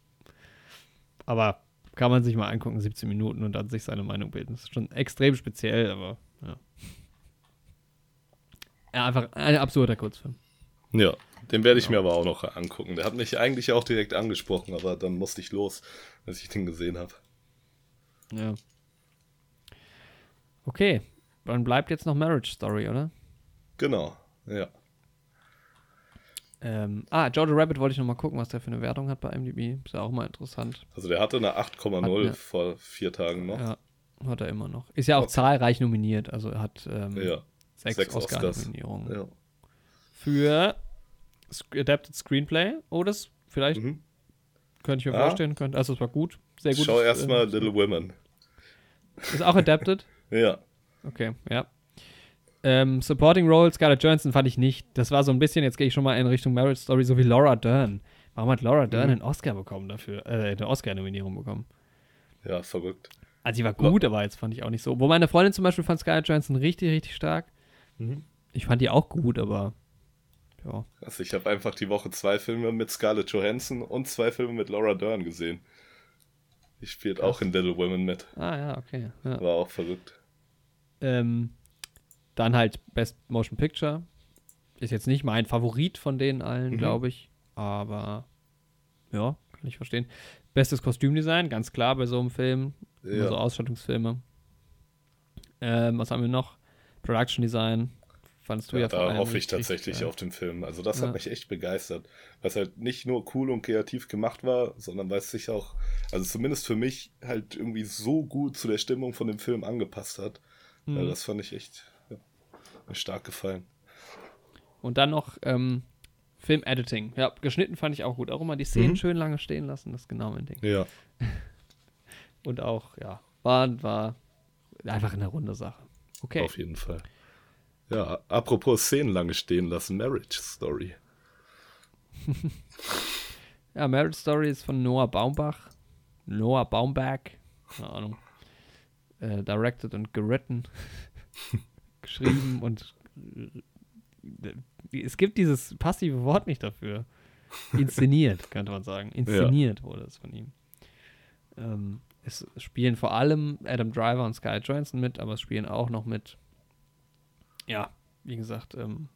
Aber kann man sich mal angucken, 17 Minuten und dann sich seine Meinung bilden. Das ist schon extrem speziell, aber ja. Ja, einfach ein absurder Kurzfilm. Ja, den werde ich Genau. mir aber auch noch angucken. Der hat mich eigentlich auch direkt angesprochen, aber dann musste ich los, als ich den gesehen habe. Ja. Okay, dann bleibt jetzt noch Marriage Story, oder? Genau, ja. Ähm, ah, Jojo Rabbit wollte ich noch mal gucken, was der für eine Wertung hat bei IMDb. Ist ja auch mal interessant. Also der hatte eine Hat 8,0 mir- vor vier Tagen noch. Ja, hat er immer noch. Ist ja auch Okay. zahlreich nominiert, also er hat ähm, Ja, sechs, sechs. Oscar-Nominierungen. ja. Für Adapted Screenplay. Oh, das vielleicht Mhm. könnte ich mir Ah. vorstellen. Könnte, also es war gut. Sehr gut. Schau erstmal Little Women. Ist auch Adapted? Ja, Okay, ja. Ähm, Supporting Role Scarlett Johansson fand ich nicht. Das war so ein bisschen, jetzt gehe ich schon mal in Richtung Marriage Story, so wie Laura Dern. Warum hat Laura Dern Mhm. einen Oscar bekommen dafür? Äh, eine Oscar-Nominierung bekommen. ja, verrückt. Also, sie war gut, aber jetzt fand ich auch nicht so. Wo meine Freundin zum Beispiel fand Scarlett Johansson richtig, richtig stark. Mhm. Ich fand die auch gut, aber ja. Also ich habe einfach die Woche zwei Filme mit Scarlett Johansson und zwei Filme mit Laura Dern gesehen. Die spielt auch in Little Women mit. Ah, ja, okay. Ja. War auch verrückt. Ähm, dann halt Best Motion Picture. Ist jetzt nicht mein Favorit von denen allen, Mhm. glaube ich. Aber ja, kann ich verstehen. Bestes Kostümdesign, ganz klar bei so einem Film. Ja. so Ausstattungsfilme. Ähm, was haben wir noch? Production Design. Fandest du ja, Ja, da hoffe ich tatsächlich geil. auf den Film. Also das Ja. hat mich echt begeistert. Weil es halt nicht nur cool und kreativ gemacht war, sondern weil es sich auch, also zumindest für mich, halt irgendwie so gut zu der Stimmung von dem Film angepasst hat. Ja, das fand ich echt mir stark gefallen. Und dann noch ähm, Film-Editing. Ja, geschnitten fand ich auch gut. Auch immer die Szenen Mhm. schön lange stehen lassen, das ist genau mein Ding. Ja, Und auch, ja, war, war einfach eine runde Sache. Okay. auf jeden Fall. Ja, apropos Szenen lange stehen lassen, Marriage Story. Ja, Marriage Story ist von Noah Baumbach. Noah Baumbach. Keine Ahnung. Äh, directed und geritten. geschrieben und äh, es gibt dieses passive Wort nicht dafür. Inszeniert, könnte man sagen. Inszeniert wurde es von ihm. Ähm, es spielen vor allem Adam Driver und Sky Johansson mit, aber es spielen auch noch mit, ja, wie gesagt, ähm,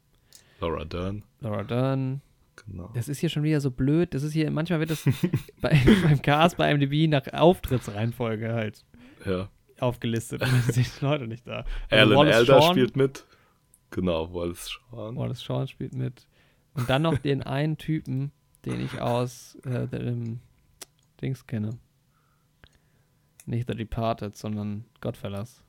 Laura Dern. Laura Dern, Genau. das ist hier schon wieder so blöd. Das ist hier, manchmal wird das bei, beim Cast bei MDB nach Auftrittsreihenfolge halt Ja. Aufgelistet. Dann sind die Leute nicht da. Also Alan Elder Shawn, spielt mit. Genau, Wallace Shawn. Wallace Shawn spielt mit. Und dann noch den einen Typen, den ich aus äh, dem Dings kenne. Nicht The Departed, sondern Godfellas.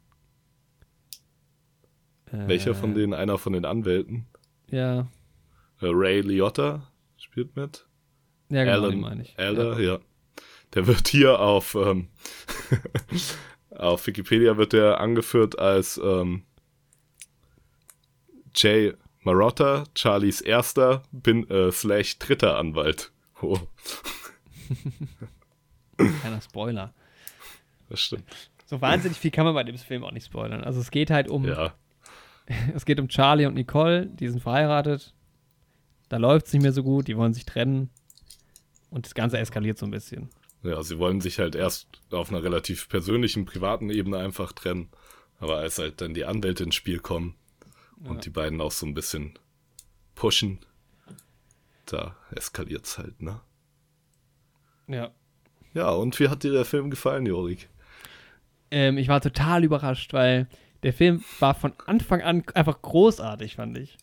Äh, Welcher von denen? Einer von den Anwälten. Ja, Äh, Ray Liotta spielt mit. ja genau, den Alan meine ich. Elder, ja. Der wird hier auf, ähm, auf Wikipedia wird der angeführt als ähm, Jay Marotta, Charlies erster bin, äh, slash dritter Anwalt. Oh, Ja, kleiner Spoiler. das stimmt. So wahnsinnig viel kann man bei dem Film auch nicht spoilern. Also es geht halt um, Ja, es geht um Charlie und Nicole, die sind verheiratet. Da läuft es nicht mehr so gut, die wollen sich trennen. Und das Ganze eskaliert so ein bisschen. Ja, sie wollen sich halt erst auf einer relativ persönlichen, privaten Ebene einfach trennen. Aber als halt dann die Anwälte ins Spiel kommen und Ja. die beiden auch so ein bisschen pushen, da eskaliert's halt, ne? Ja. Ja, und wie hat dir der Film gefallen, Jorik? Ähm, ich war total überrascht, weil der Film war von Anfang an einfach großartig, fand ich.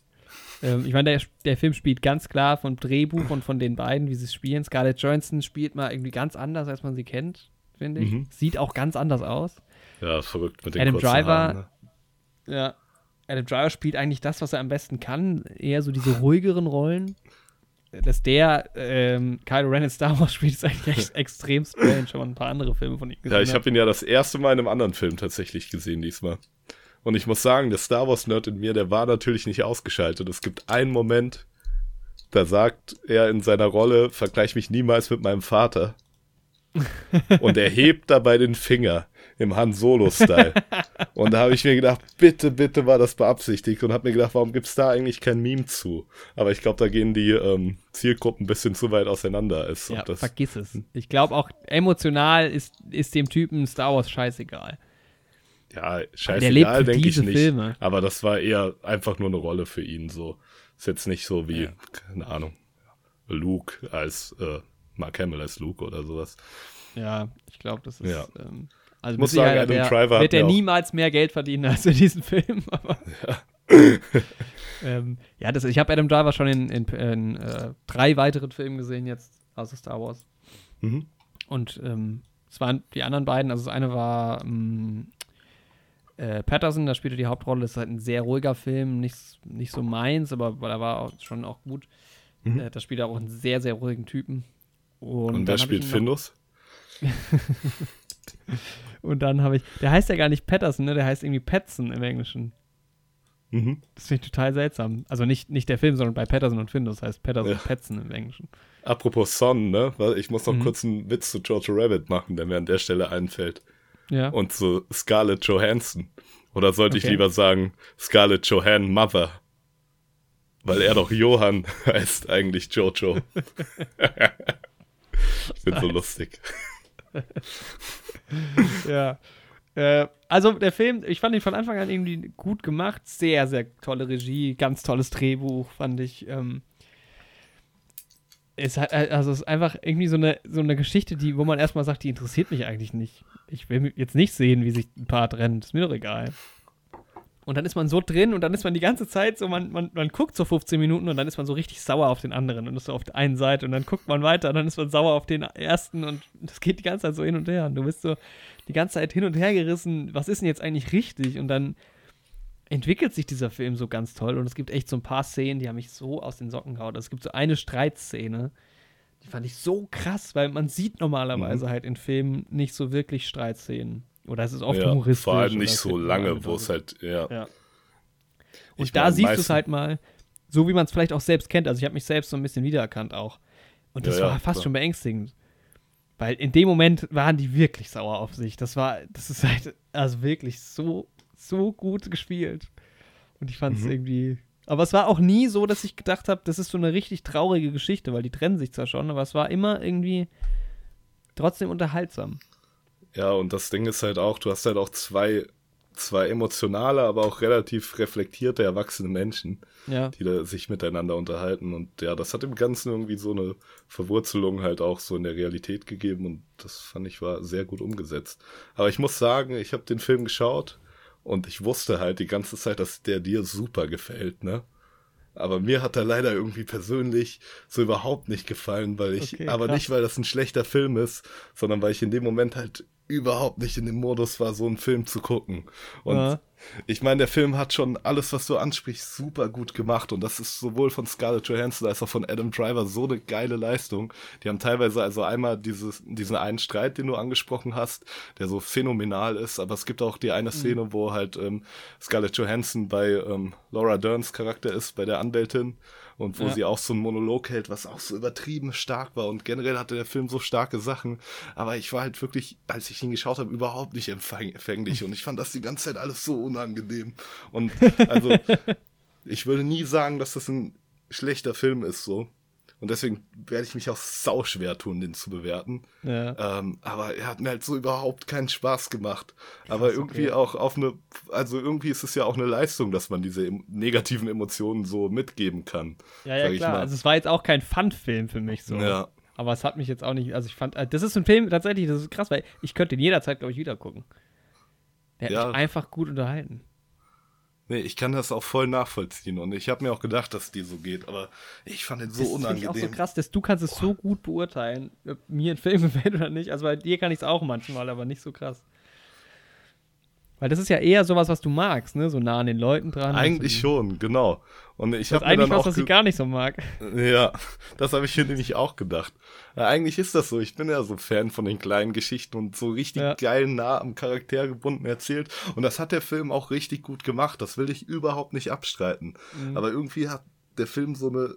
Ähm, ich meine, der, der Film spielt ganz klar vom Drehbuch und von den beiden, wie sie es spielen. Scarlett Johansson spielt mal irgendwie ganz anders, als man sie kennt, finde ich. Mhm. Sieht auch ganz anders aus. Ja, verrückt mit den Adam kurzen Driver- Haaren, ne? Ja. Adam Driver spielt eigentlich das, was er am besten kann. Eher so diese ruhigeren Rollen. Dass der ähm, Kylo Ren in Star Wars spielt, ist eigentlich echt extrem strange, wenn man ein paar andere Filme von ihm gesehen Ja, ich habe ihn ja das erste Mal in einem anderen Film tatsächlich gesehen diesmal. Und ich muss sagen, der Star Wars Nerd in mir, der war natürlich nicht ausgeschaltet. Es gibt einen Moment, da sagt er in seiner Rolle, vergleich mich niemals mit meinem Vater. Und er hebt dabei den Finger im Han Solo-Style. Und da habe ich mir gedacht, bitte, bitte war das beabsichtigt und habe mir gedacht, warum gibt's da eigentlich kein Meme zu? Aber ich glaube, da gehen die ähm, Zielgruppen ein bisschen zu weit auseinander. Als Ja, vergiss es. Ich glaube auch, emotional ist, ist dem Typen Star Wars scheißegal. Ja, scheißegal, denke ich nicht. Filme. Aber das war eher einfach nur eine Rolle für ihn. So ist jetzt nicht so wie, Ja. keine Ahnung, Luke als äh, Mark Hamill als Luke oder sowas. Ja, ich glaube, das ist. Ja. Ähm, also muss mit Sicherheit sagen, Adam der- Driver wird er niemals mehr Geld verdienen als in diesem Film. Aber, ähm, ja, das, ich habe Adam Driver schon in, in, in äh, drei weiteren Filmen gesehen jetzt, außer Star Wars. Mhm. Und ähm, es waren die anderen beiden, also das eine war ähm, äh, Patterson, da spielte die Hauptrolle, das ist halt ein sehr ruhiger Film, nicht, nicht so meins, aber da war auch schon auch gut. Mhm. Äh, da spielt er auch einen sehr, sehr ruhigen Typen. Und, Und, wer spielt Findus? Und dann habe ich, der heißt ja gar nicht Patterson, ne? Der heißt irgendwie Petson im Englischen. Mhm. Das finde ich total seltsam. Also nicht, nicht der Film, sondern bei Patterson und Findus heißt Patterson Ja. Petson im Englischen. Apropos Son, ne? Ich muss noch Mhm. kurz einen Witz zu George Rabbit machen, der mir an der Stelle einfällt. Ja. Und zu Scarlett Johansson. Oder sollte ich Okay. lieber sagen Scarlett Johansson Mother? Weil er doch Johann heißt eigentlich Jojo. ich bin so lustig. ja. Äh, also der Film, ich fand ihn von Anfang an irgendwie gut gemacht. Sehr, sehr tolle Regie, ganz tolles Drehbuch, fand ich. Ähm, es hat, also es ist einfach irgendwie so eine, so eine Geschichte, die, wo man erstmal sagt, die interessiert mich eigentlich nicht. Ich will jetzt nicht sehen, wie sich ein Paar trennt. Ist mir doch egal. und dann ist man so drin und dann ist man die ganze Zeit so, man, man, man guckt so 15 Minuten und dann ist man so richtig sauer auf den anderen und ist so auf der einen Seite und dann guckt man weiter und dann ist man sauer auf den ersten und das geht die ganze Zeit so hin und her und du bist so die ganze Zeit hin und her gerissen, was ist denn jetzt eigentlich richtig und dann entwickelt sich dieser Film so ganz toll und es gibt echt so ein paar Szenen, die haben mich so aus den Socken gehauen. Es gibt so eine Streitszene, die fand ich so krass, weil man sieht normalerweise mhm. halt in Filmen nicht so wirklich Streitszenen. Oder es ist oft ja, humoristisch. Vor allem nicht so lange, wo es halt, ja. ja. Und ich da mein, siehst du es halt mal, so wie man es vielleicht auch selbst kennt. Also ich habe mich selbst so ein bisschen wiedererkannt auch. Und das ja, war fast klar. schon beängstigend. Weil in dem Moment waren die wirklich sauer auf sich. Das war, das ist halt, also wirklich so, so gut gespielt. Und ich fand es mhm. irgendwie. Aber es war auch nie so, dass ich gedacht habe, das ist so eine richtig traurige Geschichte, weil die trennen sich zwar schon, aber es war immer irgendwie trotzdem unterhaltsam. Ja, und das Ding ist halt auch, du hast halt auch zwei, zwei emotionale, aber auch relativ reflektierte, erwachsene Menschen, ja. die da sich miteinander unterhalten. Und ja, das hat im Ganzen irgendwie so eine Verwurzelung halt auch so in der Realität gegeben und das fand ich war sehr gut umgesetzt. Aber ich muss sagen, ich habe den Film geschaut und ich wusste halt die ganze Zeit, dass der dir super gefällt, ne? Aber mir hat er leider irgendwie persönlich so überhaupt nicht gefallen, weil ich, okay, aber nicht, weil das ein schlechter Film ist, sondern weil ich in dem Moment halt überhaupt nicht in dem Modus war, so einen Film zu gucken. Und ja. Ich meine, der Film hat schon alles, was du ansprichst, super gut gemacht. Und das ist sowohl von Scarlett Johansson als auch von Adam Driver so eine geile Leistung. Die haben teilweise also einmal dieses, diesen einen Streit, den du angesprochen hast, der so phänomenal ist. Aber es gibt auch die eine mhm. Szene, mhm. wo halt ähm, Scarlett Johansson bei ähm, Laura Derns Charakter ist, bei der Anwältin und wo ja. sie auch so einen Monolog hält, was auch so übertrieben stark war. Und generell hatte der Film so starke Sachen. Aber ich war halt wirklich, als ich ihn geschaut habe, überhaupt nicht empfänglich. Und ich fand das die ganze Zeit alles so unangenehm. Und also, ich würde nie sagen, dass das ein schlechter Film ist, so. Und deswegen werde ich mich auch sau schwer tun, den zu bewerten. Ja. Ähm, aber er hat mir halt so überhaupt keinen Spaß gemacht. Krass, aber irgendwie okay. auch auf eine, also irgendwie ist es ja auch eine Leistung, dass man diese negativen Emotionen so mitgeben kann. Ja, ja, klar. Also es war jetzt auch kein Fun-Film für mich so. Ja. Aber es hat mich jetzt auch nicht, also ich fand, äh, das ist ein Film tatsächlich, das ist krass, weil ich könnte ihn jederzeit, glaube ich, wieder gucken. Der hat ja. mich einfach gut unterhalten. Nee, ich kann das auch voll nachvollziehen und ich habe mir auch gedacht, dass die so geht, aber ich fand den so das unangenehm. Das ist auch so krass, dass du kannst es Boah. so gut beurteilen, ob mir ein Film gefällt oder nicht. Also bei dir kann ich es auch manchmal, aber nicht so krass. Weil das ist ja eher sowas, was du magst, ne? So nah an den Leuten dran. Eigentlich schon, genau. Und ich das ist eigentlich was, was ich gar nicht so mag. Ja, das habe ich mir nämlich auch gedacht. Ja, eigentlich ist das so. Ich bin ja so Fan von den kleinen Geschichten und so richtig ja. geil nah am Charakter gebunden erzählt. Und das hat der Film auch richtig gut gemacht. Das will ich überhaupt nicht abstreiten. Mhm. Aber irgendwie hat der Film so eine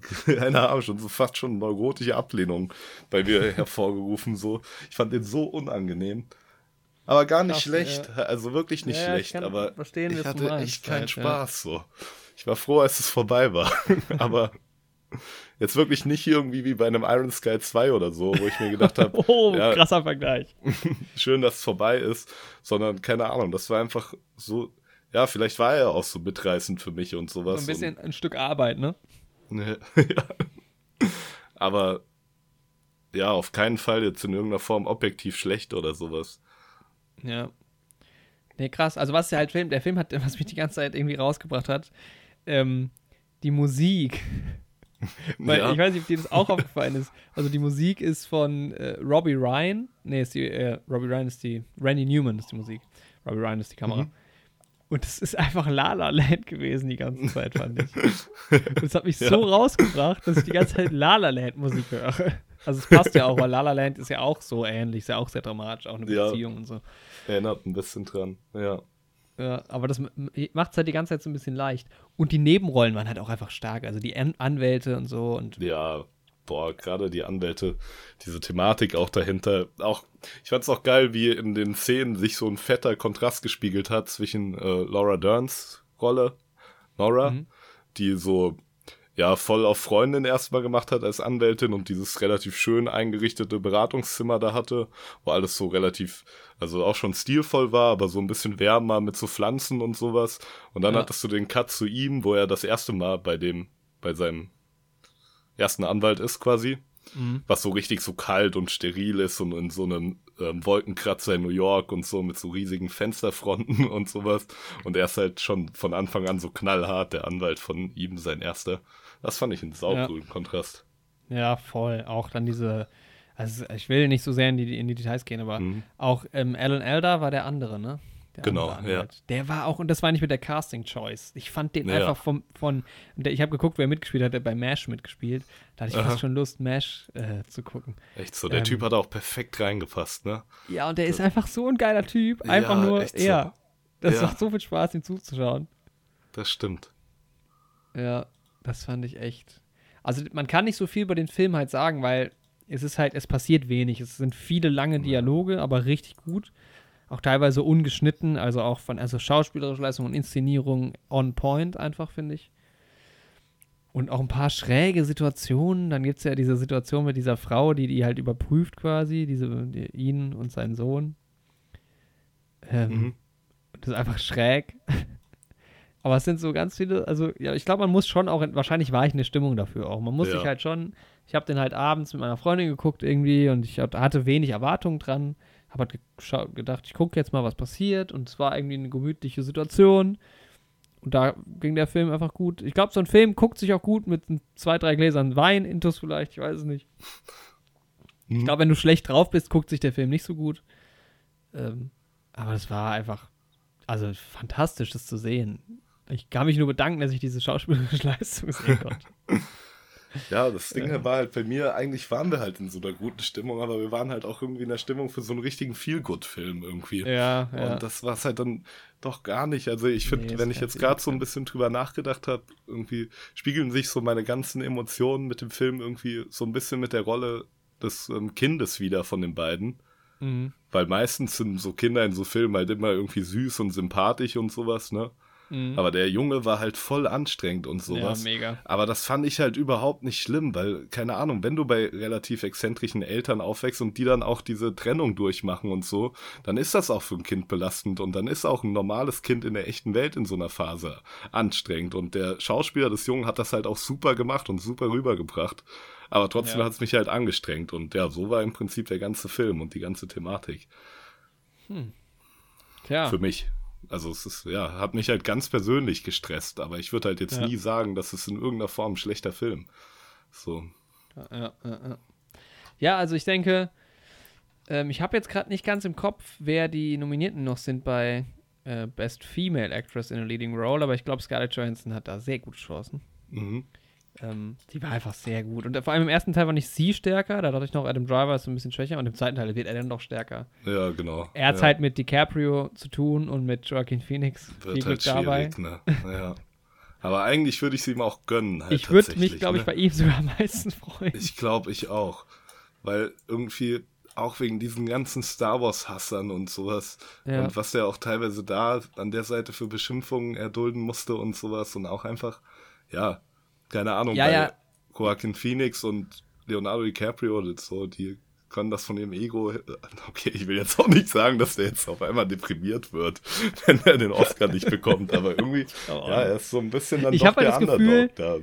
keine Ahnung, schon so fast schon neurotische Ablehnung bei mir hervorgerufen. So, ich fand den so unangenehm. Aber gar nicht Krass, schlecht, ja. also wirklich nicht ja, schlecht, aber ich hatte echt keinen halt, Spaß so. Ich war froh, als es vorbei war. aber jetzt wirklich nicht irgendwie wie bei einem Iron Sky 2 oder so, wo ich mir gedacht habe, oh, ja, krasser Vergleich. schön, dass es vorbei ist, sondern keine Ahnung, das war einfach so, ja, vielleicht war er auch so mitreißend für mich und sowas. So ein bisschen und, ein Stück Arbeit, ne? ja. Aber ja, auf keinen Fall jetzt in irgendeiner Form objektiv schlecht oder sowas. Ja. Nee, krass. Also, was der halt Film, der Film hat, was mich die ganze Zeit irgendwie rausgebracht hat, ähm, die Musik. Weil ja. ich weiß nicht, ob dir das auch aufgefallen ist. Also die Musik ist von äh, Robbie Ryan. Nee, ist die, äh, Robbie Ryan ist die, Randy Newman ist die Musik. Robbie Ryan ist die Kamera. Mhm. Und es ist einfach La La Land gewesen die ganze Zeit, fand ich. Und das hat mich ja. so rausgebracht, dass ich die ganze Zeit La La Land Musik höre. Also es passt ja auch, weil La La Land ist ja auch so ähnlich, ist ja auch sehr dramatisch, auch eine Beziehung ja. und so. Erinnert ein bisschen dran, ja. Ja, aber das macht es halt die ganze Zeit so ein bisschen leicht. Und die Nebenrollen waren halt auch einfach stark. Also die An Anwälte und so. Und ja, boah, gerade die Anwälte, diese Thematik auch dahinter. Auch, ich fand es auch geil, wie in den Szenen sich so ein fetter Kontrast gespiegelt hat zwischen äh, Laura Derns Rolle, Nora, mhm. die so ja voll auf Freundin erstmal gemacht hat als Anwältin und dieses relativ schön eingerichtete Beratungszimmer da hatte, wo alles so relativ, also auch schon stilvoll war, aber so ein bisschen wärmer mit so Pflanzen und sowas. Und dann ja. hattest du den Cut zu ihm, wo er das erste Mal bei dem, bei seinem ersten Anwalt ist quasi. Mhm. Was so richtig so kalt und steril ist und in so einem ähm, Wolkenkratzer in New York und so mit so riesigen Fensterfronten und sowas. Und er ist halt schon von Anfang an so knallhart, der Anwalt von ihm, sein erster. Das fand ich einen saucoolen ja. Kontrast. Ja, voll. Auch dann diese, also ich will nicht so sehr in die, in die Details gehen, aber mhm. auch ähm, Alan Elder war der andere, ne? Der genau, ja. Der war auch, und das war nicht mit der Casting Choice. Ich fand den ja. einfach vom, von, der, ich habe geguckt, wer mitgespielt hat, der bei MASH mitgespielt. Da hatte ich Aha. fast schon Lust, MASH äh, zu gucken. Echt so, der ähm, Typ hat auch perfekt reingepasst, ne? Ja, und der das, ist einfach so ein geiler Typ. Einfach ja, nur, ja. So. Das macht so viel Spaß, ihm zuzuschauen. Das stimmt. Ja, das fand ich echt. Also man kann nicht so viel über den Film halt sagen, weil es ist halt, es passiert wenig. Es sind viele lange Dialoge, aber richtig gut auch teilweise ungeschnitten, also auch von also schauspielerischer Leistung und Inszenierung on point einfach, finde ich. Und auch ein paar schräge Situationen. Dann gibt es ja diese Situation mit dieser Frau, die die halt überprüft quasi, diese, die, ihn und seinen Sohn. Ähm, mhm. Das ist einfach schräg. Aber es sind so ganz viele, also ja, ich glaube, man muss schon auch, wahrscheinlich war ich in der Stimmung dafür auch. Man muss ja. sich halt schon, ich habe den halt abends mit meiner Freundin geguckt irgendwie und ich hatte wenig Erwartungen dran habe halt gedacht, ich gucke jetzt mal, was passiert. Und es war irgendwie eine gemütliche Situation. Und da ging der Film einfach gut. Ich glaube, so ein Film guckt sich auch gut mit zwei, drei Gläsern Wein, Intus vielleicht, ich weiß es nicht. Mhm. Ich glaube, wenn du schlecht drauf bist, guckt sich der Film nicht so gut. Ähm, aber es war einfach, also fantastisch, das zu sehen. Ich kann mich nur bedanken, dass ich diese schauspielerische Leistung sehen konnte. Ja, das Ding ja. war halt bei mir, eigentlich waren wir halt in so einer guten Stimmung, aber wir waren halt auch irgendwie in der Stimmung für so einen richtigen Feel-Good-Film irgendwie. Ja, ja. Und das war es halt dann doch gar nicht. Also ich finde, nee, wenn ich jetzt gerade so ein bisschen drüber nachgedacht habe, irgendwie spiegeln sich so meine ganzen Emotionen mit dem Film irgendwie so ein bisschen mit der Rolle des ähm, Kindes wieder von den beiden. Mhm. Weil meistens sind so Kinder in so Filmen halt immer irgendwie süß und sympathisch und sowas, ne? Mhm. Aber der Junge war halt voll anstrengend und sowas. Ja, mega. Aber das fand ich halt überhaupt nicht schlimm, weil, keine Ahnung, wenn du bei relativ exzentrischen Eltern aufwächst und die dann auch diese Trennung durchmachen und so, dann ist das auch für ein Kind belastend und dann ist auch ein normales Kind in der echten Welt in so einer Phase anstrengend. Und der Schauspieler des Jungen hat das halt auch super gemacht und super rübergebracht. Aber trotzdem ja. hat es mich halt angestrengt. Und ja, so war im Prinzip der ganze Film und die ganze Thematik. Hm. Tja. Für mich. Also es ist, ja, hat mich halt ganz persönlich gestresst, aber ich würde halt jetzt ja. nie sagen, dass es in irgendeiner Form ein schlechter Film. So. Ja, ja, ja. ja also ich denke, ähm, ich habe jetzt gerade nicht ganz im Kopf, wer die Nominierten noch sind bei äh, Best Female Actress in a Leading Role, aber ich glaube, Scarlett Johansson hat da sehr gute Chancen. Mhm. Ähm, die war einfach sehr gut. Und vor allem im ersten Teil war nicht sie stärker, da dachte ich noch, Adam Driver ist so ein bisschen schwächer und im zweiten Teil wird er dann noch stärker. Ja, genau. Er hat ja. halt mit DiCaprio zu tun und mit Joaquin Phoenix. Wird Viel halt Glück dabei. Ne? Ja. Aber eigentlich würde ich sie ihm auch gönnen. Halt ich würde mich, glaube ne? ich, bei ihm sogar am meisten freuen. Ich glaube, ich auch. Weil irgendwie auch wegen diesen ganzen Star Wars-Hassern und sowas. Ja. Und was der auch teilweise da an der Seite für Beschimpfungen erdulden musste und sowas. Und auch einfach, ja, keine Ahnung, ja, bei ja. Joaquin Phoenix und Leonardo DiCaprio oder so, die können das von ihrem Ego. Okay, ich will jetzt auch nicht sagen, dass der jetzt auf einmal deprimiert wird, wenn er den Oscar nicht bekommt, aber irgendwie, ja, er ist so ein bisschen dann ich doch halt der das Gefühl, da.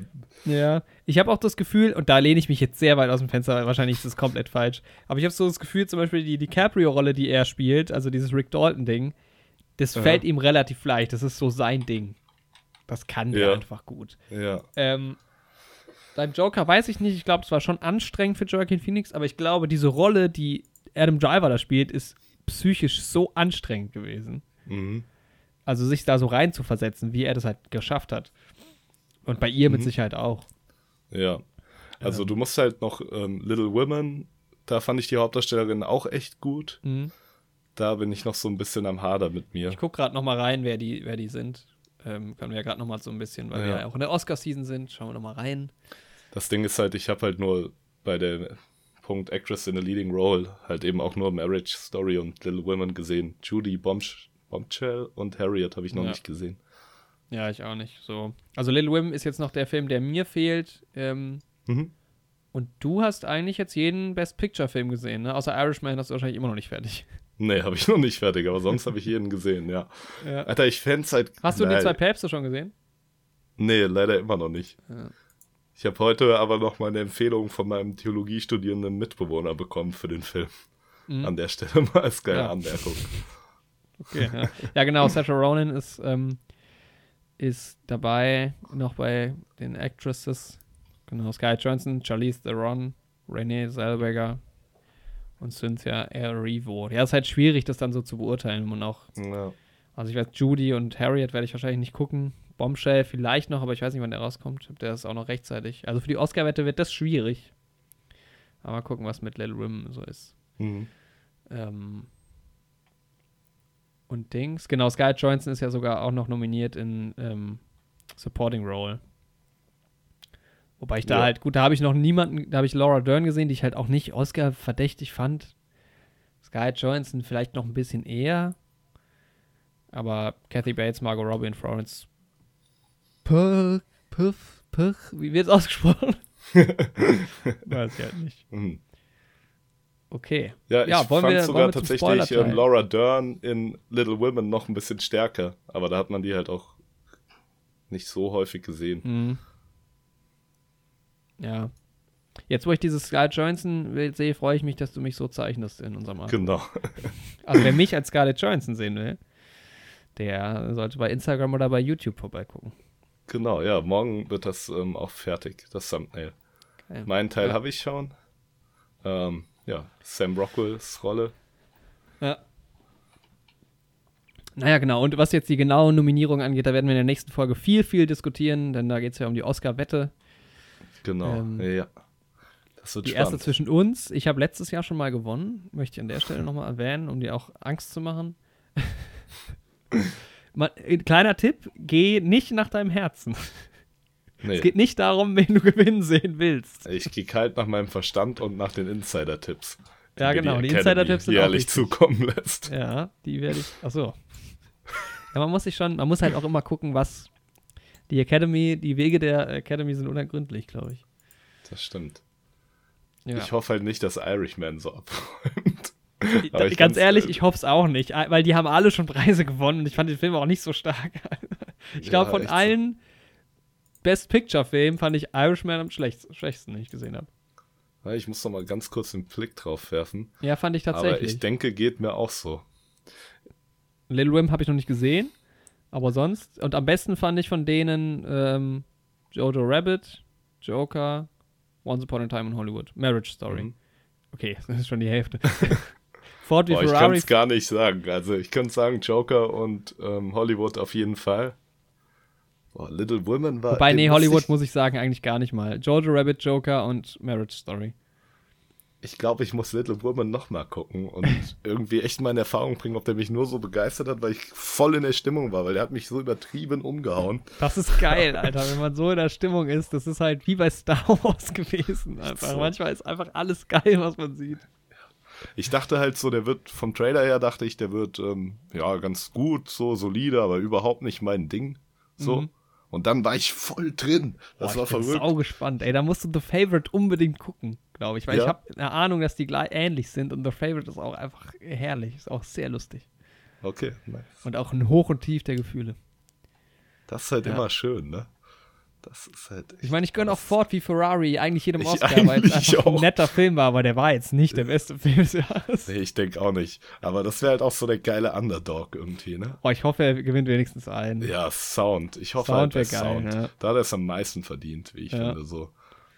Ja, ich habe auch das Gefühl, und da lehne ich mich jetzt sehr weit aus dem Fenster, wahrscheinlich ist das komplett falsch, aber ich habe so das Gefühl, zum Beispiel die DiCaprio-Rolle, die er spielt, also dieses Rick Dalton-Ding, das ja. fällt ihm relativ leicht, das ist so sein Ding. Das kann der einfach gut. Ja. Ähm, beim Joker weiß ich nicht. Ich glaube, es war schon anstrengend für Joaquin Phoenix, aber ich glaube, diese Rolle, die Adam Driver da spielt, ist psychisch so anstrengend gewesen. Mhm. Also sich da so rein zu versetzen, wie er das halt geschafft hat. Und bei ihr mhm. mit Sicherheit auch. Ja. Also ähm. du musst halt noch ähm, Little Women, da fand ich die Hauptdarstellerin auch echt gut. Mhm. Da bin ich noch so ein bisschen am Hader mit mir. Ich gucke gerade noch mal rein, wer die, wer die sind. Ähm, können wir ja gerade noch mal so ein bisschen, weil ja. wir ja auch in der Oscar-Season sind, schauen wir noch mal rein. Das Ding ist halt, ich habe halt nur bei der Punkt Actress in a Leading Role halt eben auch nur Marriage Story und Little Women gesehen. Judy Bombsh Bombshell und Harriet habe ich noch ja. nicht gesehen. Ja, ich auch nicht. So. Also Little Women ist jetzt noch der Film, der mir fehlt. Ähm, mhm. Und du hast eigentlich jetzt jeden Best Picture Film gesehen, ne? Außer Irishman hast du wahrscheinlich immer noch nicht fertig. Nee, habe ich noch nicht fertig, aber sonst habe ich jeden gesehen, ja. ja. Alter, ich fände halt. Hast du die zwei Päpste schon gesehen? Nee, leider immer noch nicht. Ja. Ich habe heute aber noch mal eine Empfehlung von meinem Theologiestudierenden Mitbewohner bekommen für den Film. Mhm. An der Stelle mal als geile Ja. Anmerkung. Okay, ja. ja, genau. Sacha Ronan ist, ähm, ist dabei, noch bei den Actresses. Genau, Sky Johnson, Charlize Theron, Renee Zellweger und Cynthia Erivo. Ja, ist halt schwierig, das dann so zu beurteilen. Und auch, Ja. also ich weiß, Judy und Harriet werde ich wahrscheinlich nicht gucken. Bombshell vielleicht noch, aber ich weiß nicht, wann der rauskommt. Der ist auch noch rechtzeitig. Also für die Oscar-Wette wird das schwierig. Aber mal gucken, was mit Little Women so ist. Mhm. Ähm, und Dings, genau, Scarlett Johansson ist ja sogar auch noch nominiert in ähm, Supporting Role. Wobei ich da Ja. halt, gut, da habe ich noch niemanden, da habe ich Laura Dern gesehen, die ich halt auch nicht Oscar verdächtig fand. Scarlett Johansson vielleicht noch ein bisschen eher. Aber Kathy Bates, Margot Robbie und Florence Puff, Puff, Puff, wie wird es ausgesprochen? Weiß ich halt nicht. Mhm. Okay. Ja, ich Ja, wollen fand wir- sogar wollen wir zum tatsächlich ähm? Laura Dern in Little Women noch ein bisschen stärker, aber da hat man die halt auch nicht so häufig gesehen. Mhm. Ja. Jetzt, wo ich dieses Scarlett Johansson-Bild sehe, freue ich mich, dass du mich so zeichnest in unserem Art. Genau. Also, wer mich als Scarlett Johansson sehen will, der sollte bei Instagram oder bei YouTube vorbeigucken. Genau, ja, morgen wird das ähm, auch fertig, das Thumbnail. Geil. Meinen Teil Ja. habe ich schon. Ähm, ja, Sam Rockwells Rolle. Ja. Naja, genau. Und was jetzt die genaue Nominierung angeht, da werden wir in der nächsten Folge viel, viel diskutieren, denn da geht es ja um die Oscar-Wette. Genau, Ähm, ja. Das wird Die erste spannend. zwischen uns. Ich habe letztes Jahr schon mal gewonnen. Möchte ich an der Stelle nochmal erwähnen, um dir auch Angst zu machen. Man, äh, kleiner Tipp: Geh nicht nach deinem Herzen. Nee, Es geht nicht darum, wen du gewinnen sehen willst. ich gehe kalt nach meinem Verstand und nach den Insider-Tipps. Ja, genau, die Academy Insider-Tipps sind auch jährlich wichtig. zukommen lässt. Ja, die werde ich. Achso. Ja, man muss sich schon, man muss halt auch immer gucken, was die Academy, die Wege der Academy sind unergründlich, glaube ich. Das stimmt. Ja. Ich hoffe halt nicht, dass Irishman so abräumt. Ich- aber ganz ehrlich, äh, ich hoffe es auch nicht, weil die haben alle schon Preise gewonnen und ich fand den Film auch nicht so stark. Ich glaube, Ja, von echt so. allen Best Picture-Filmen fand ich Irishman am schlecht, schwächsten, den ich gesehen habe. Ich muss noch mal ganz kurz den Blick drauf werfen. Ja, fand ich Aber tatsächlich. ich denke, geht mir auch so. Little Wim habe ich noch nicht gesehen, aber sonst. Und am besten fand ich von denen ähm, Jojo Rabbit, Joker, Once Upon a Time in Hollywood, Marriage Story. Mhm. Okay, das ist schon die Hälfte. Ford wie Boah, ich kann Ferrari. es gar nicht sagen. Also ich könnte sagen Joker und ähm, Hollywood auf jeden Fall. Boah, Little Women war. Wobei, den nee, Hollywood muss ich sagen, eigentlich gar nicht mal. Jojo Rabbit, Joker und Marriage Story. Ich glaube, ich muss Little Women noch mal gucken und irgendwie echt mal in Erfahrung bringen, ob der mich nur so begeistert hat, weil ich voll in der Stimmung war, weil der hat mich so übertrieben umgehauen. Das ist geil, Alter, wenn man so in der Stimmung ist. Das ist halt wie bei Star Wars gewesen. Einfach. so. Manchmal ist einfach alles geil, was man sieht. Ich dachte halt so, der wird vom Trailer her dachte ich, der wird ähm, ja ganz gut, so solide, aber überhaupt nicht mein Ding. So. Mhm. Und dann war ich voll drin. Das Boah, war ich bin verrückt. sau gespannt. Ey, da musst du The Favorite unbedingt gucken, glaube ich. Weil Ja. ich habe eine Ahnung, dass die gleich ähnlich sind. Und The Favorite ist auch einfach herrlich. Ist auch sehr lustig. Okay, nice. Und auch ein Hoch und Tief der Gefühle. Das ist halt Ja. immer schön, ne? Das ist halt. Ich meine, ich gönne auch Ford wie Ferrari eigentlich jedem Ich Oscar, weil es einfach ein auch. netter Film war. Aber der war jetzt nicht der beste Film des Jahres. Nee, ich denke auch nicht. Aber das wäre halt auch so der geile Underdog irgendwie, ne? Oh, ich hoffe, er gewinnt wenigstens einen. Ja, Sound. Ich hoffe Sound halt geil, Sound. ja. Da hat er es am meisten verdient, wie ich Ja. finde, so.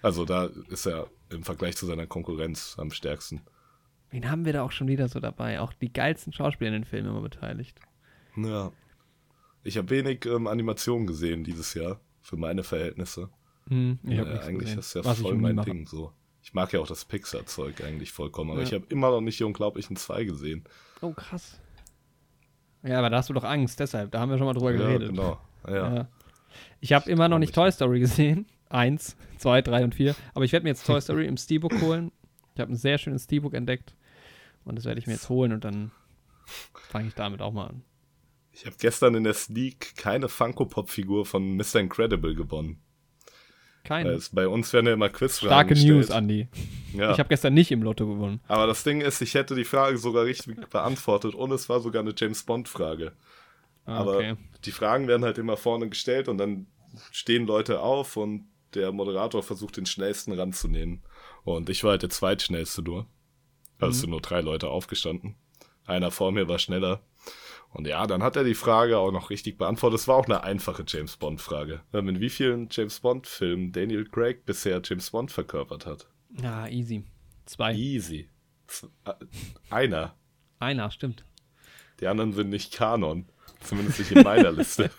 Also da ist er im Vergleich zu seiner Konkurrenz am stärksten. Wen haben wir da auch schon wieder so dabei? Auch die geilsten Schauspieler in den Filmen immer beteiligt. Ja. Ich habe wenig ähm, Animationen gesehen dieses Jahr, für meine Verhältnisse. Hm, ich Ja, hab nichts eigentlich gesehen, ist ja was voll mein mache. Ding so. Ich mag ja auch das Pixar-Zeug eigentlich vollkommen, aber Ja. ich habe immer noch nicht die Unglaublichen zwei gesehen. Oh, krass. Ja, aber da hast du doch Angst, deshalb. Da haben wir schon mal drüber Ja, geredet. genau. Ja. Ja. Ich habe immer noch nicht Toy Story gesehen. Eins, zwei, drei und vier. Aber ich werde mir jetzt Toy Story im Steelbook holen. Ich habe ein sehr schönes Steelbook entdeckt. Und das werde ich mir jetzt holen und dann fange ich damit auch mal an. Ich habe gestern in der Sneak keine Funko-Pop-Figur von Mr. Incredible gewonnen. Keine. es, bei uns werden ja immer Quizfragen Starke gestellt. News, Andi. Ja. Ich habe gestern nicht im Lotto gewonnen. Aber das Ding ist, ich hätte die Frage sogar richtig beantwortet und es war sogar eine James Bond-Frage. Ah, Aber okay. die Fragen werden halt immer vorne gestellt und dann stehen Leute auf und der Moderator versucht den schnellsten ranzunehmen. Und ich war halt der zweitschnellste nur. Da sind nur drei Leute aufgestanden. Einer vor mir war schneller. Und ja, dann hat er die Frage auch noch richtig beantwortet. Es war auch eine einfache James Bond-Frage. In wie vielen James Bond-Filmen Daniel Craig bisher James Bond verkörpert hat? Ja, easy. Zwei. Easy. Z- äh, Einer. Einer, stimmt. Die anderen sind nicht Kanon. Zumindest nicht in meiner Liste.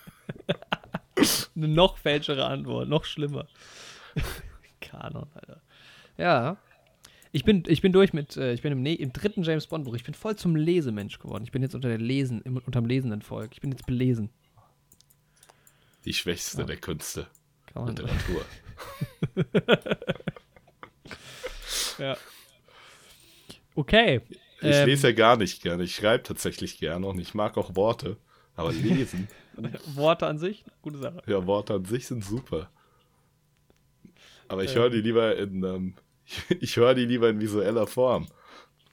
Eine noch falschere Antwort, noch schlimmer. Kanon, Alter. Ja. Ich bin, ich bin durch mit, äh, ich bin im, ne im dritten James Bond Buch. Ich bin voll zum Lesemensch geworden. Ich bin jetzt unter der Lesen, im, unterm lesenden Volk. Ich bin jetzt belesen. Die schwächste der Künste. Kann man, Literatur. ja. Okay. Ich Ähm, lese ja gar nicht gerne. Ich schreibe tatsächlich gerne und ich mag auch Worte. Aber lesen, Worte an sich, gute Sache. ja, Worte an sich sind super. Aber ich Ähm. höre die lieber in, ähm, ich höre die lieber in visueller Form.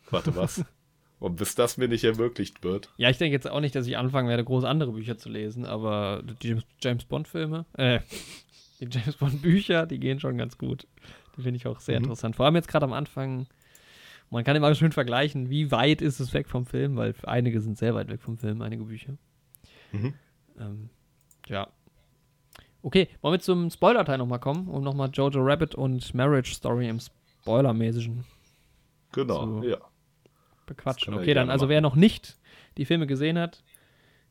Warte, was? und bis das mir nicht ermöglicht wird. Ja, ich denke jetzt auch nicht, dass ich anfangen werde, groß andere Bücher zu lesen, aber die James, Bond-Filme, äh, die James Bond-Bücher, die gehen schon ganz gut. Die finde ich auch sehr Mhm. interessant. Vor allem jetzt gerade am Anfang. Man kann immer schön vergleichen, wie weit ist es weg vom Film, weil einige sind sehr weit weg vom Film, einige Bücher. Mhm. Ähm, ja. Okay, wollen wir zum Spoiler-Teil nochmal kommen, um nochmal Jojo Rabbit und Marriage Story im Spoiler-mäßigen Genau, ja. bequatschen. Okay, dann also machen. wer noch nicht die Filme gesehen hat,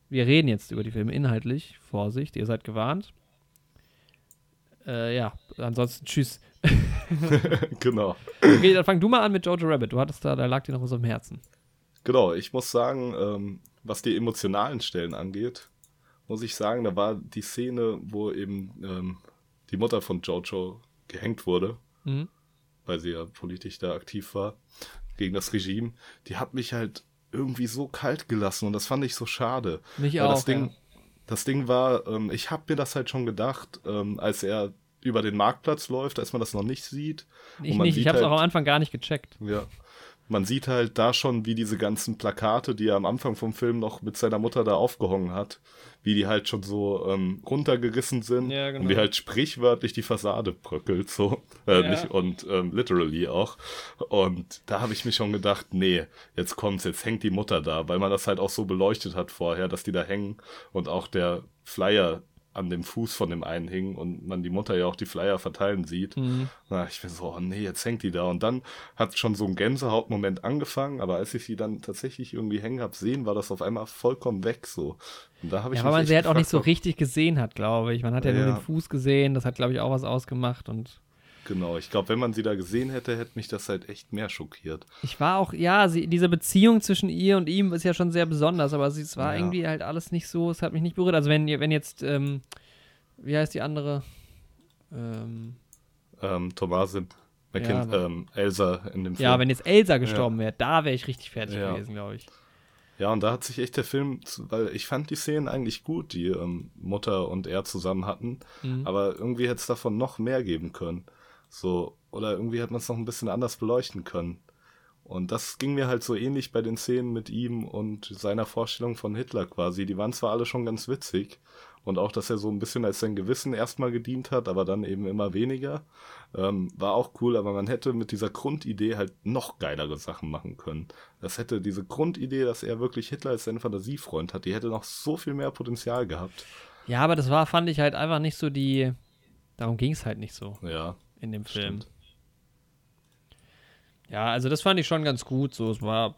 wir reden jetzt über die Filme inhaltlich. Vorsicht, ihr seid gewarnt. Äh, ja, ansonsten tschüss. genau. Okay, dann fang du mal an mit Jojo Rabbit. Du hattest da, da lag dir noch was am Herzen. Genau, ich muss sagen, ähm, was die emotionalen Stellen angeht, muss ich sagen, da war die Szene, wo eben ähm, die Mutter von Jojo gehängt wurde, Mhm. Weil sie ja politisch da aktiv war, gegen das Regime, die hat mich halt irgendwie so kalt gelassen und das fand ich so schade. Mich Weil auch. das Ding, ja. das Ding war, ähm, ich habe mir das halt schon gedacht, ähm, als er über den Marktplatz läuft, als man das noch nicht sieht. Ich und man nicht, ich sieht hab's halt- auch am Anfang gar nicht gecheckt. Ja. Man sieht halt da schon, wie diese ganzen Plakate, die er am Anfang vom Film noch mit seiner Mutter da aufgehangen hat, wie die halt schon so ähm, runtergerissen sind Ja, genau. und wie halt sprichwörtlich die Fassade bröckelt, so. Äh, Ja. nicht, und ähm, literally auch. Und da habe ich mir schon gedacht, nee, jetzt kommt's, jetzt hängt die Mutter da, weil man das halt auch so beleuchtet hat vorher, dass die da hängen und auch der Flyer an dem Fuß von dem einen hing und man die Mutter ja auch die Flyer verteilen sieht. Mhm. Na, ich bin so, oh nee, jetzt hängt die da. Und dann hat schon so ein Gänsehautmoment angefangen, aber als ich sie dann tatsächlich irgendwie hängen hab sehen, war das auf einmal vollkommen weg so. Und da habe ich Ja, weil man sie halt auch nicht so richtig gesehen hat, glaube ich. Man hat ja, nur Ja. den Fuß gesehen, das hat, glaube ich, auch was ausgemacht. Und Genau, ich glaube, wenn man sie da gesehen hätte, hätte mich das halt echt mehr schockiert. ich war auch, ja, sie, diese Beziehung zwischen ihr und ihm ist ja schon sehr besonders, aber sie, es war Ja. irgendwie halt alles nicht so, es hat mich nicht berührt. Also wenn, wenn jetzt, ähm, wie heißt die andere? Ähm, Ähm, Thomasin, Ja, McKin aber- ähm, Elsa in dem Film. ja, wenn jetzt Elsa gestorben wäre, da wäre ich richtig fertig Ja. gewesen, glaube ich. Ja, und da hat sich echt der Film, weil ich fand die Szenen eigentlich gut, die ähm, Mutter und er zusammen hatten, Mhm. aber irgendwie hätte es davon noch mehr geben können. So, oder irgendwie hätte man es noch ein bisschen anders beleuchten können. Und das ging mir halt so ähnlich bei den Szenen mit ihm und seiner Vorstellung von Hitler quasi. Die waren zwar alle schon ganz witzig und auch, dass er so ein bisschen als sein Gewissen erstmal gedient hat, aber dann eben immer weniger, ähm, war auch cool, aber man hätte mit dieser Grundidee halt noch geilere Sachen machen können. Das hätte diese Grundidee, dass er wirklich Hitler als seinen Fantasiefreund hat, die hätte noch so viel mehr Potenzial gehabt. Ja, aber das war, fand ich halt einfach nicht so die, darum ging es halt nicht so Ja, in dem Film. stimmt. Ja, also das fand ich schon ganz gut. So, es war,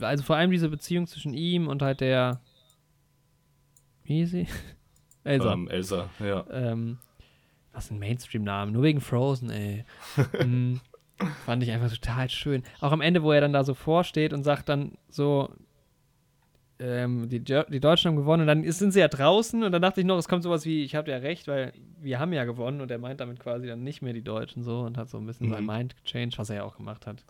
also vor allem diese Beziehung zwischen ihm und halt der, wie hieß sie? Elsa. Ähm, Elsa, ja. Ähm, was ein Mainstream-Name, nur wegen Frozen, ey. mm, fand ich einfach total schön. Auch am Ende, wo er dann da so vorsteht und sagt dann so, ähm, die, die Deutschen haben gewonnen und dann sind sie ja draußen und dann dachte ich noch, es kommt sowas wie, ich habe ja recht, weil wir haben ja gewonnen und er meint damit quasi dann nicht mehr die Deutschen so und hat so ein bisschen Mhm. sein Mind gechanged, was er ja auch gemacht hat.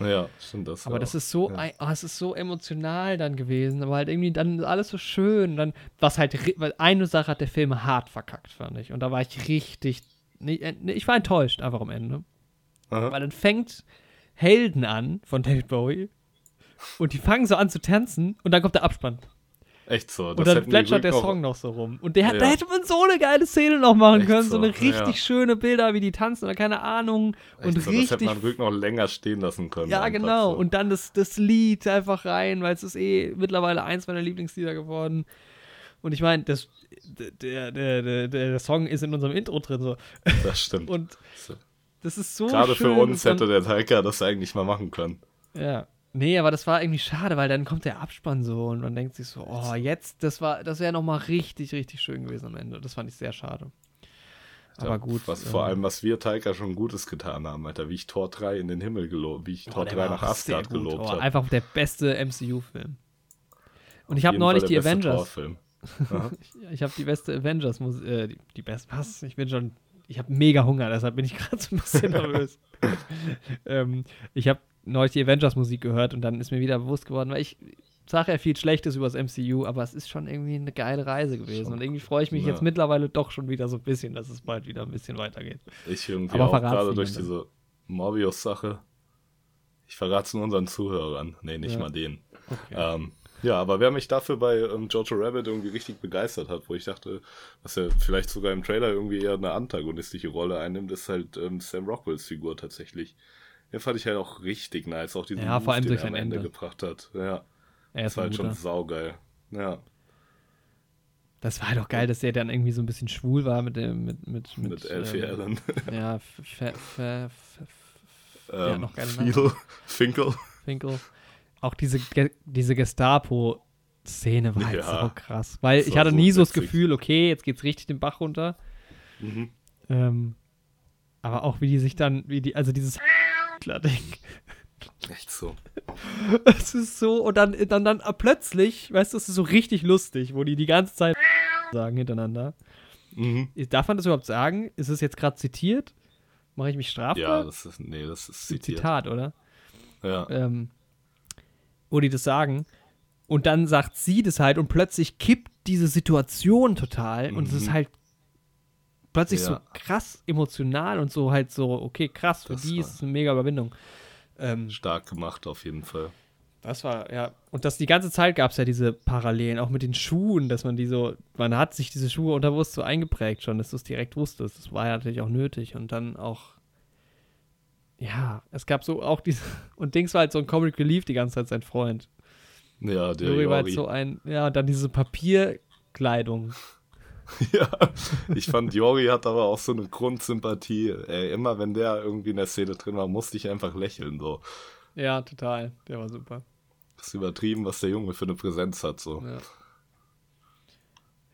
Ja, stimmt das. Aber ja. das ist so, Ja. oh, es ist so emotional dann gewesen, aber halt irgendwie dann alles so schön. Dann, was halt, eine Sache hat der Film hart verkackt, fand ich. Und da war ich richtig, äh, ich war enttäuscht einfach am Ende. Aha. Weil dann fängt Helden an von David Bowie und die fangen so an zu tanzen und dann kommt der Abspann. Echt so. und dann plätschert der Song noch so rum. Und der, ja. da hätte man so eine geile Szene noch machen Echt können. So, so eine richtig ja. schöne Bilder, wie die tanzen oder keine Ahnung. Echt und so, richtig. Das hätte man ruhig noch länger stehen lassen können. Ja, genau. So. Und dann das, das Lied einfach rein, weil es ist eh mittlerweile eins meiner Lieblingslieder geworden. Und ich meine, der, der, der, der, Song ist in unserem Intro drin. So. Das stimmt. und das ist so Gerade schön. für uns hätte der Taika das eigentlich mal machen können. Ja. Nee, aber das war irgendwie schade, weil dann kommt der Abspann so und man denkt sich so, oh, jetzt, das war, das wäre nochmal richtig, richtig schön gewesen am Ende. Das fand ich sehr schade. Aber ja, gut. Was, äh, vor allem, was wir Taika schon Gutes getan haben, Alter, wie ich Tor 3 in den Himmel gelobt, wie ich Tor 3 nach Asgard gelobt oh, habe. Einfach der beste MCU-Film. Und ich habe neulich die Avengers. ich habe die beste Avengers, äh, die, die beste, was? Ich bin schon, ich habe mega Hunger, deshalb bin ich gerade so ein bisschen nervös. ähm, ich habe neulich die Avengers-Musik gehört und dann ist mir wieder bewusst geworden, weil ich sage ja viel Schlechtes über das MCU, aber es ist schon irgendwie eine geile Reise gewesen. Schon. Und irgendwie freue ich mich ja. jetzt mittlerweile doch schon wieder so ein bisschen, dass es bald wieder ein bisschen weitergeht. Ich irgendwie aber auch gerade durch diese Morbius-Sache. Ich verrate es nur unseren Zuhörern. Nee, nicht ja. mal denen. Okay. Ähm, ja, aber wer mich dafür bei ähm, Jojo Rabbit irgendwie richtig begeistert hat, wo ich dachte, dass er vielleicht sogar im Trailer irgendwie eher eine antagonistische Rolle einnimmt, ist halt ähm, Sam Rockwells Figur tatsächlich. Den fand ich halt auch richtig nice, auch diesen ja, Move, vor allem den er am Ende, Ende gebracht hat. Ja. Er ist das war halt schon saugeil. Ja. Das war halt auch geil, dass er dann irgendwie so ein bisschen schwul war mit dem mit mit mit, mit Elfie ähm, Allen. Ja, ähm, noch geile Namen. Finkel. Finkel. Auch diese diese Gestapo Szene war halt ja, so krass, weil ich hatte nie so das Gefühl, okay, jetzt geht's richtig den Bach runter. Mhm. Ähm, aber auch wie die sich dann, wie die, also dieses Ding. Echt so. Es ist so, und dann, dann, dann plötzlich, weißt du, es ist so richtig lustig, wo die die ganze Zeit sagen hintereinander. Mhm. Darf man das überhaupt sagen? Ist es jetzt gerade zitiert? Mache ich mich strafbar? Ja, das ist, nee, das ist zitiert. Zitat, oder? Ja. Ähm, wo die das sagen. Und dann sagt sie das halt und plötzlich kippt diese Situation total mhm. und es ist mhm. halt plötzlich ja. so krass emotional und so halt so, okay, krass, für das die ist es eine mega Überwindung. Ähm, stark gemacht auf jeden Fall. Das war, ja. Und das die ganze Zeit gab es ja diese Parallelen, auch mit den Schuhen, dass man die so, man hat sich diese Schuhe unterbewusst so eingeprägt schon, dass du es direkt wusstest. Das war ja natürlich auch nötig. Und dann auch, ja, es gab so auch diese, und Dings war halt so ein Comic Relief die ganze Zeit sein Freund. Ja, der Juri war halt so ein, ja, und dann diese Papierkleidung. ja, ich fand, Jori hat aber auch so eine Grundsympathie. Ey, immer wenn der irgendwie in der Szene drin war, musste ich einfach lächeln. So. Ja, total. Der war super. Das ist übertrieben, was der Junge für eine Präsenz hat. So. Ja,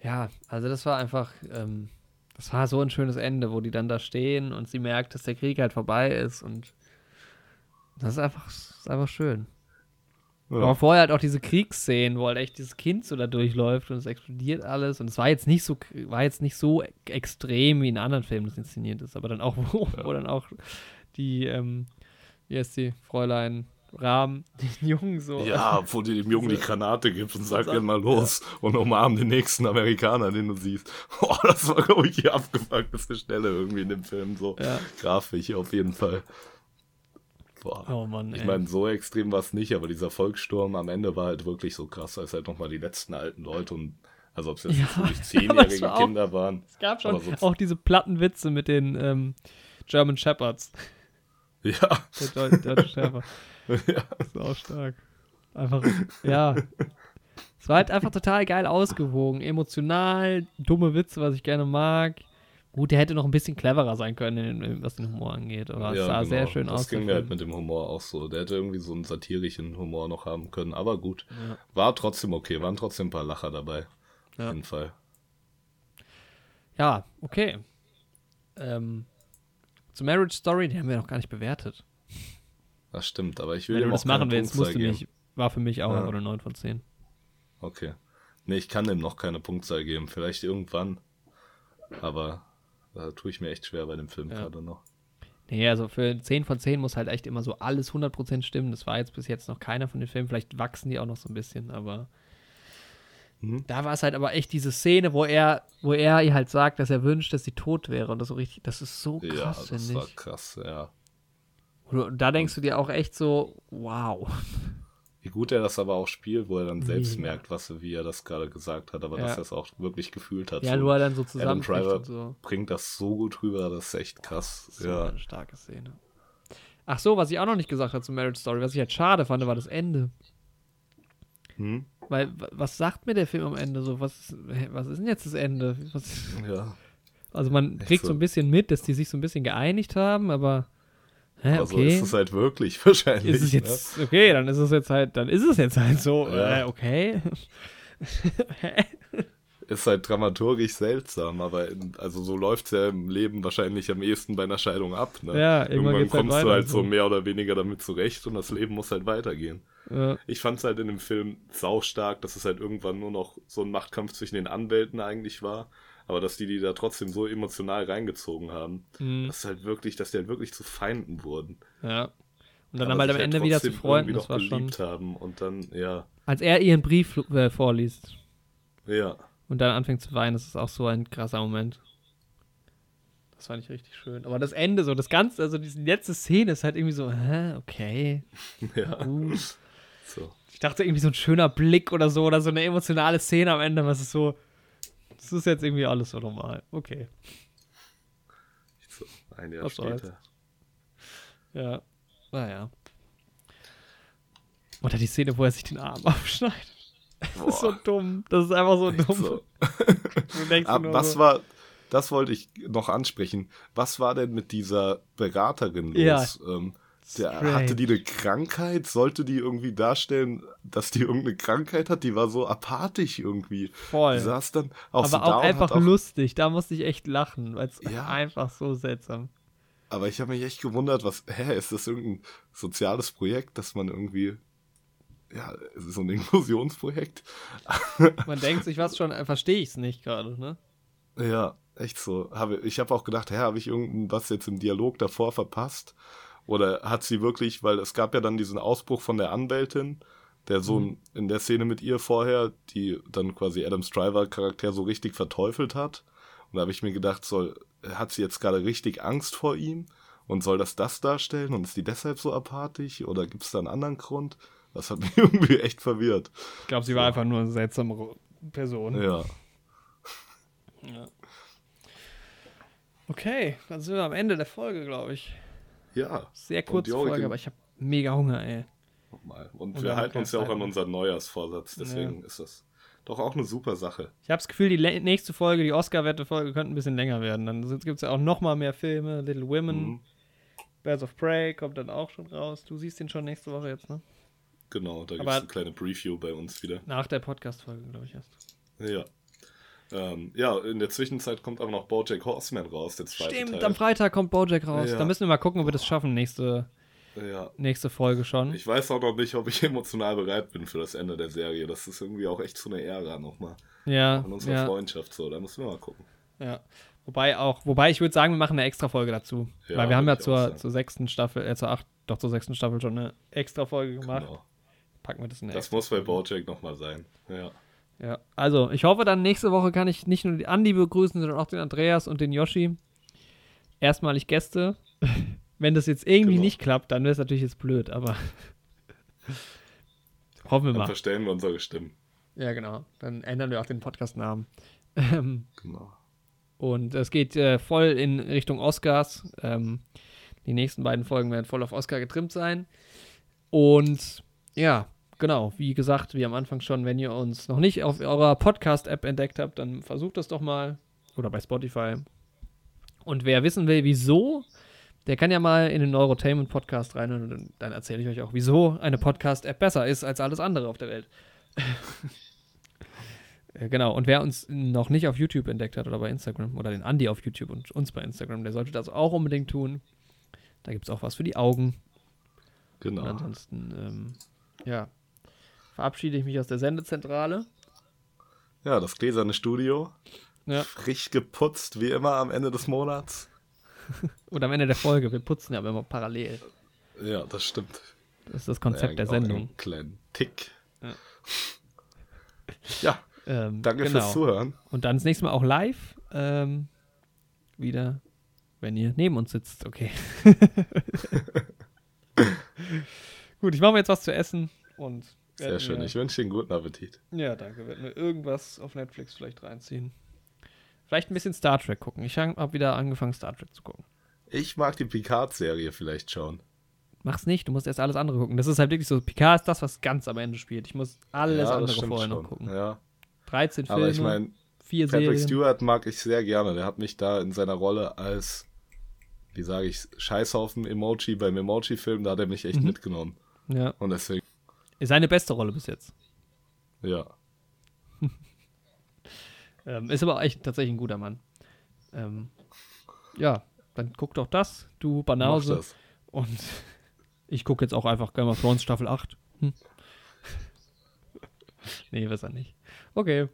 ja also das war einfach, ähm, das war so ein schönes Ende, wo die dann da stehen und sie merkt, dass der Krieg halt vorbei ist und das ist einfach, das ist einfach schön. Ja. Aber vorher halt auch diese Kriegsszenen, wo halt echt dieses Kind so da durchläuft und es explodiert alles. Und es war jetzt nicht so, war jetzt nicht so extrem wie in anderen Filmen das inszeniert ist, aber dann auch, wo, ja. wo dann auch die, ähm, wie heißt die, Fräulein Rahmen, den Jungen so. Ja, wo die dem Jungen die Granate gibt und sagt dann mal los ja. und umarm den nächsten Amerikaner, den du siehst. Boah, das war, glaube ich, die abgefuckteste Stelle irgendwie in dem Film, so ja. grafisch auf jeden Fall. Boah. Oh Mann, ich meine, so extrem war es nicht, aber dieser Volkssturm am Ende war halt wirklich so krass, als halt nochmal die letzten alten Leute und also ob es jetzt ja, wirklich zehnjährige war Kinder auch, waren. Es gab schon so auch diese platten Witze mit den ähm, German Shepherds. Ja. Der deutsche Shepherd. ja. Das ist auch stark. Einfach, ja. Es war halt einfach total geil ausgewogen, emotional, dumme Witze, was ich gerne mag. Gut, der hätte noch ein bisschen cleverer sein können, was den Humor angeht. Aber ja, es sah genau. sehr schön aus. Das ging mir halt mit dem Humor auch so. Der hätte irgendwie so einen satirischen Humor noch haben können. Aber gut. Ja. War trotzdem okay. Waren trotzdem ein paar Lacher dabei. Ja. Auf jeden Fall. Ja, okay. Ähm, zur Marriage Story, die haben wir noch gar nicht bewertet. Das stimmt, aber ich will Wenn du das machen willst, musst du mich, war für mich auch ja. eine 9 von 10. Okay. Nee, ich kann dem noch keine Punktzahl geben. Vielleicht irgendwann. Aber da tue ich mir echt schwer bei dem Film ja. gerade noch. Nee, also für 10 von 10 muss halt echt immer so alles 100% stimmen. Das war jetzt bis jetzt noch keiner von den Filmen. Vielleicht wachsen die auch noch so ein bisschen, aber mhm. da war es halt aber echt diese Szene, wo er, wo er ihr halt sagt, dass er wünscht, dass sie tot wäre. Und das so richtig, das ist so krass, ja, das war krass, ja. Und da denkst du dir auch echt so, wow. Wie gut er das aber auch spielt, wo er dann selbst Mega. merkt, was, wie er das gerade gesagt hat, aber Ja. dass er es auch wirklich gefühlt hat. Ja, so. nur er dann so Adam Driver und so. bringt das so gut rüber, das ist echt krass. So ja. eine starke Szene. Ach so, was ich auch noch nicht gesagt habe zur Marriage Story, was ich halt schade fand, war das Ende. Hm? Weil, wa- was sagt mir der Film am Ende so? Was, was ist denn jetzt das Ende? Was, ja. also man kriegt so. so ein bisschen mit, dass die sich so ein bisschen geeinigt haben, aber hä, Also okay. ist es halt wirklich wahrscheinlich. ist es ne? jetzt, okay, dann ist es jetzt halt, dann ist es jetzt halt so, Ja. äh, okay. Ist halt dramaturgisch seltsam, aber in, also so läuft es ja im Leben wahrscheinlich am ehesten bei einer Scheidung ab. Ne? Ja, irgendwann Irgendwann halt kommst du weiter, halt so mehr oder weniger damit zurecht und das Leben muss halt weitergehen. ja, Ich fand es halt in dem Film saustark, dass es halt irgendwann nur noch so ein Machtkampf zwischen den Anwälten eigentlich war, aber dass die die da trotzdem so emotional reingezogen haben, mm, dass halt wirklich, dass die halt wirklich zu Feinden wurden. ja. Und dann Aber halt am sich Ende wieder zu Freunden, das war schon, haben und dann, ja, als er ihren Brief äh, vorliest ja, und dann anfängt zu weinen, das ist auch so ein krasser Moment. Das fand ich richtig schön. Aber das Ende, so das Ganze, also diese letzte Szene ist halt irgendwie so, hä, okay, ja, gut. so. Ich dachte irgendwie so ein schöner Blick oder so oder so eine emotionale Szene am Ende, was ist so, das ist jetzt irgendwie alles so normal. Okay, so. Ein Jahr Was soll's. später. ja, naja. Oder die Szene, wo er sich den Arm aufschneidet. Das ist so Boah. dumm. Das ist einfach so dumm. So. Du Ah, was so, war, das wollte ich noch ansprechen. Was war denn mit dieser Beraterin los? Ja. Ähm, der, hatte die eine Krankheit? Sollte die irgendwie darstellen, dass die irgendeine Krankheit hat? Die war so apathisch irgendwie. Die voll. saß dann auch so aber da auch einfach auch, lustig. Da musste ich echt lachen, weil es Ja. einfach so seltsam. Aber ich habe mich echt gewundert, was, hä, ist das irgendein soziales Projekt, dass man irgendwie, ja, ist es so ein Inklusionsprojekt? Man denkt sich was schon, verstehe ich es nicht gerade, ne? Ja, echt so. Ich habe auch gedacht, hä, habe ich irgendwas jetzt im Dialog davor verpasst? Oder hat sie wirklich, weil es gab ja dann diesen Ausbruch von der Anwältin, der so Mhm. in der Szene mit ihr vorher, die dann quasi Adam Striver Charakter so richtig verteufelt hat. Und da habe ich mir gedacht, soll, hat sie jetzt gerade richtig Angst vor ihm? Und soll das das darstellen? Und ist die deshalb so apathisch? Oder gibt es da einen anderen Grund? Das hat mich irgendwie echt verwirrt. Ich glaube, sie war einfach nur eine seltsame Person. Ja. Ja. Okay, dann sind wir am Ende der Folge, glaube ich. Ja. Sehr kurze Folge, aber ich habe mega Hunger, ey. Nochmal. Und, Und wir halten uns ja auch an unseren Neujahrsvorsatz, deswegen ist das doch auch eine super Sache. Ich habe das Gefühl, die nächste Folge, die Oscar-Wette-Folge, könnte ein bisschen länger werden. Dann gibt es ja auch noch mal mehr Filme. Little Women, Mhm. Birds of Prey kommt dann auch schon raus. Du siehst den schon nächste Woche jetzt, ne? Genau, da gibt es eine kleine Preview bei uns wieder. Nach der Podcast-Folge, glaube ich erst. Ja. Ähm, ja, in der Zwischenzeit kommt aber noch Bojack Horseman raus, der zweite Stimmt, Teil. am Freitag kommt Bojack raus. Ja. Da müssen wir mal gucken, ob wir das schaffen, nächste, ja. nächste Folge schon. Ich weiß auch noch nicht, ob ich emotional bereit bin für das Ende der Serie. Das ist irgendwie auch echt so eine Ära nochmal. ja, Von unserer ja, Freundschaft so. Da müssen wir mal gucken. ja. Wobei auch, wobei ich würde sagen, wir machen eine extra Folge dazu. Ja, Weil wir haben ja zur, zur sechsten Staffel, äh, zur acht, doch zur sechsten Staffel schon eine extra Folge gemacht. Genau. Packen wir das in eine Das muss bei. Bojack nochmal sein. Ja. Ja, also ich hoffe dann nächste Woche kann ich nicht nur die Andi begrüßen, sondern auch den Andreas und den Yoshi. Erstmalig Gäste. Wenn das jetzt irgendwie Genau. nicht klappt, dann wäre es natürlich jetzt blöd, aber hoffen wir Dann mal. verstellen wir unsere Stimmen. Ja, genau. Dann ändern wir auch den Podcast-Namen. Ähm, Genau. und es geht äh, voll in Richtung Oscars. Ähm, die nächsten beiden Folgen werden voll auf Oscar getrimmt sein. Und ja, genau, wie gesagt, wie am Anfang schon, wenn ihr uns noch nicht auf eurer Podcast-App entdeckt habt, dann versucht das doch mal. Oder bei Spotify. Und wer wissen will, wieso, der kann ja mal in den Neurotainment-Podcast rein und dann- erzähle ich euch auch, wieso eine Podcast-App besser ist als alles andere auf der Welt. Äh, Genau, und wer uns noch nicht auf YouTube entdeckt hat oder bei Instagram oder den Andi auf YouTube und uns bei Instagram, der sollte das auch unbedingt tun. Da gibt es auch was für die Augen. Genau. Und ansonsten, ähm, ja, verabschiede ich mich aus der Sendezentrale. Ja, das gläserne Studio. Ja. Frisch geputzt, wie immer am Ende des Monats. Und am Ende der Folge, wir putzen ja immer parallel. Ja, das stimmt. Das ist das Konzept Ja, der auch Sendung. Einen kleinen Tick. Ja. Ja, Ähm, danke genau. fürs Zuhören. Und dann das nächste Mal auch live. Ähm, wieder, wenn ihr neben uns sitzt, okay. Gut, ich mache mir jetzt was zu essen Und Sehr schön. Ich wünsche dir einen guten Appetit. Ja, danke. Werden wir irgendwas auf Netflix vielleicht reinziehen. Vielleicht ein bisschen Star Trek gucken. Ich habe wieder angefangen, Star Trek zu gucken. Ich mag die Picard-Serie vielleicht schauen. Mach's nicht, du musst erst alles andere gucken. Das ist halt wirklich so, Picard ist das, was ganz am Ende spielt. Ich muss alles ja, andere vorher schon. noch gucken. Ja. 13 Filme, Aber ich meine, vier Patrick Serien. Stewart mag ich sehr gerne. Der hat mich da in seiner Rolle als, wie sage ich, Scheißhaufen-Emoji beim Emoji-Film, da hat er mich echt Mhm. mitgenommen. Ja. Und deswegen, seine beste Rolle bis jetzt. ja. Ähm, ist aber echt tatsächlich ein guter Mann. Ähm, ja, dann guck doch das, du Banause. das. Und ich gucke jetzt auch einfach Game of Thrones Staffel 8. Hm. nee, besser nicht. Okay,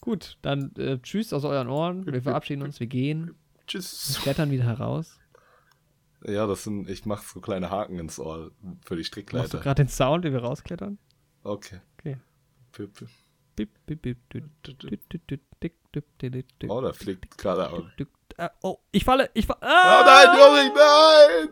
gut, dann äh, tschüss aus euren Ohren. Wir verabschieden uns, wir gehen, Tschüss. klettern wieder heraus. Ja, das sind, ich mache so kleine Haken ins Ohr für die Machst du Strickleiter. gerade den Sound, wie wir rausklettern? Okay. Okay. Pip, pip. Oh, da fliegt gerade. dü. Ah, Oh, ich falle, ich falle. Oh nein, Jorik, nein!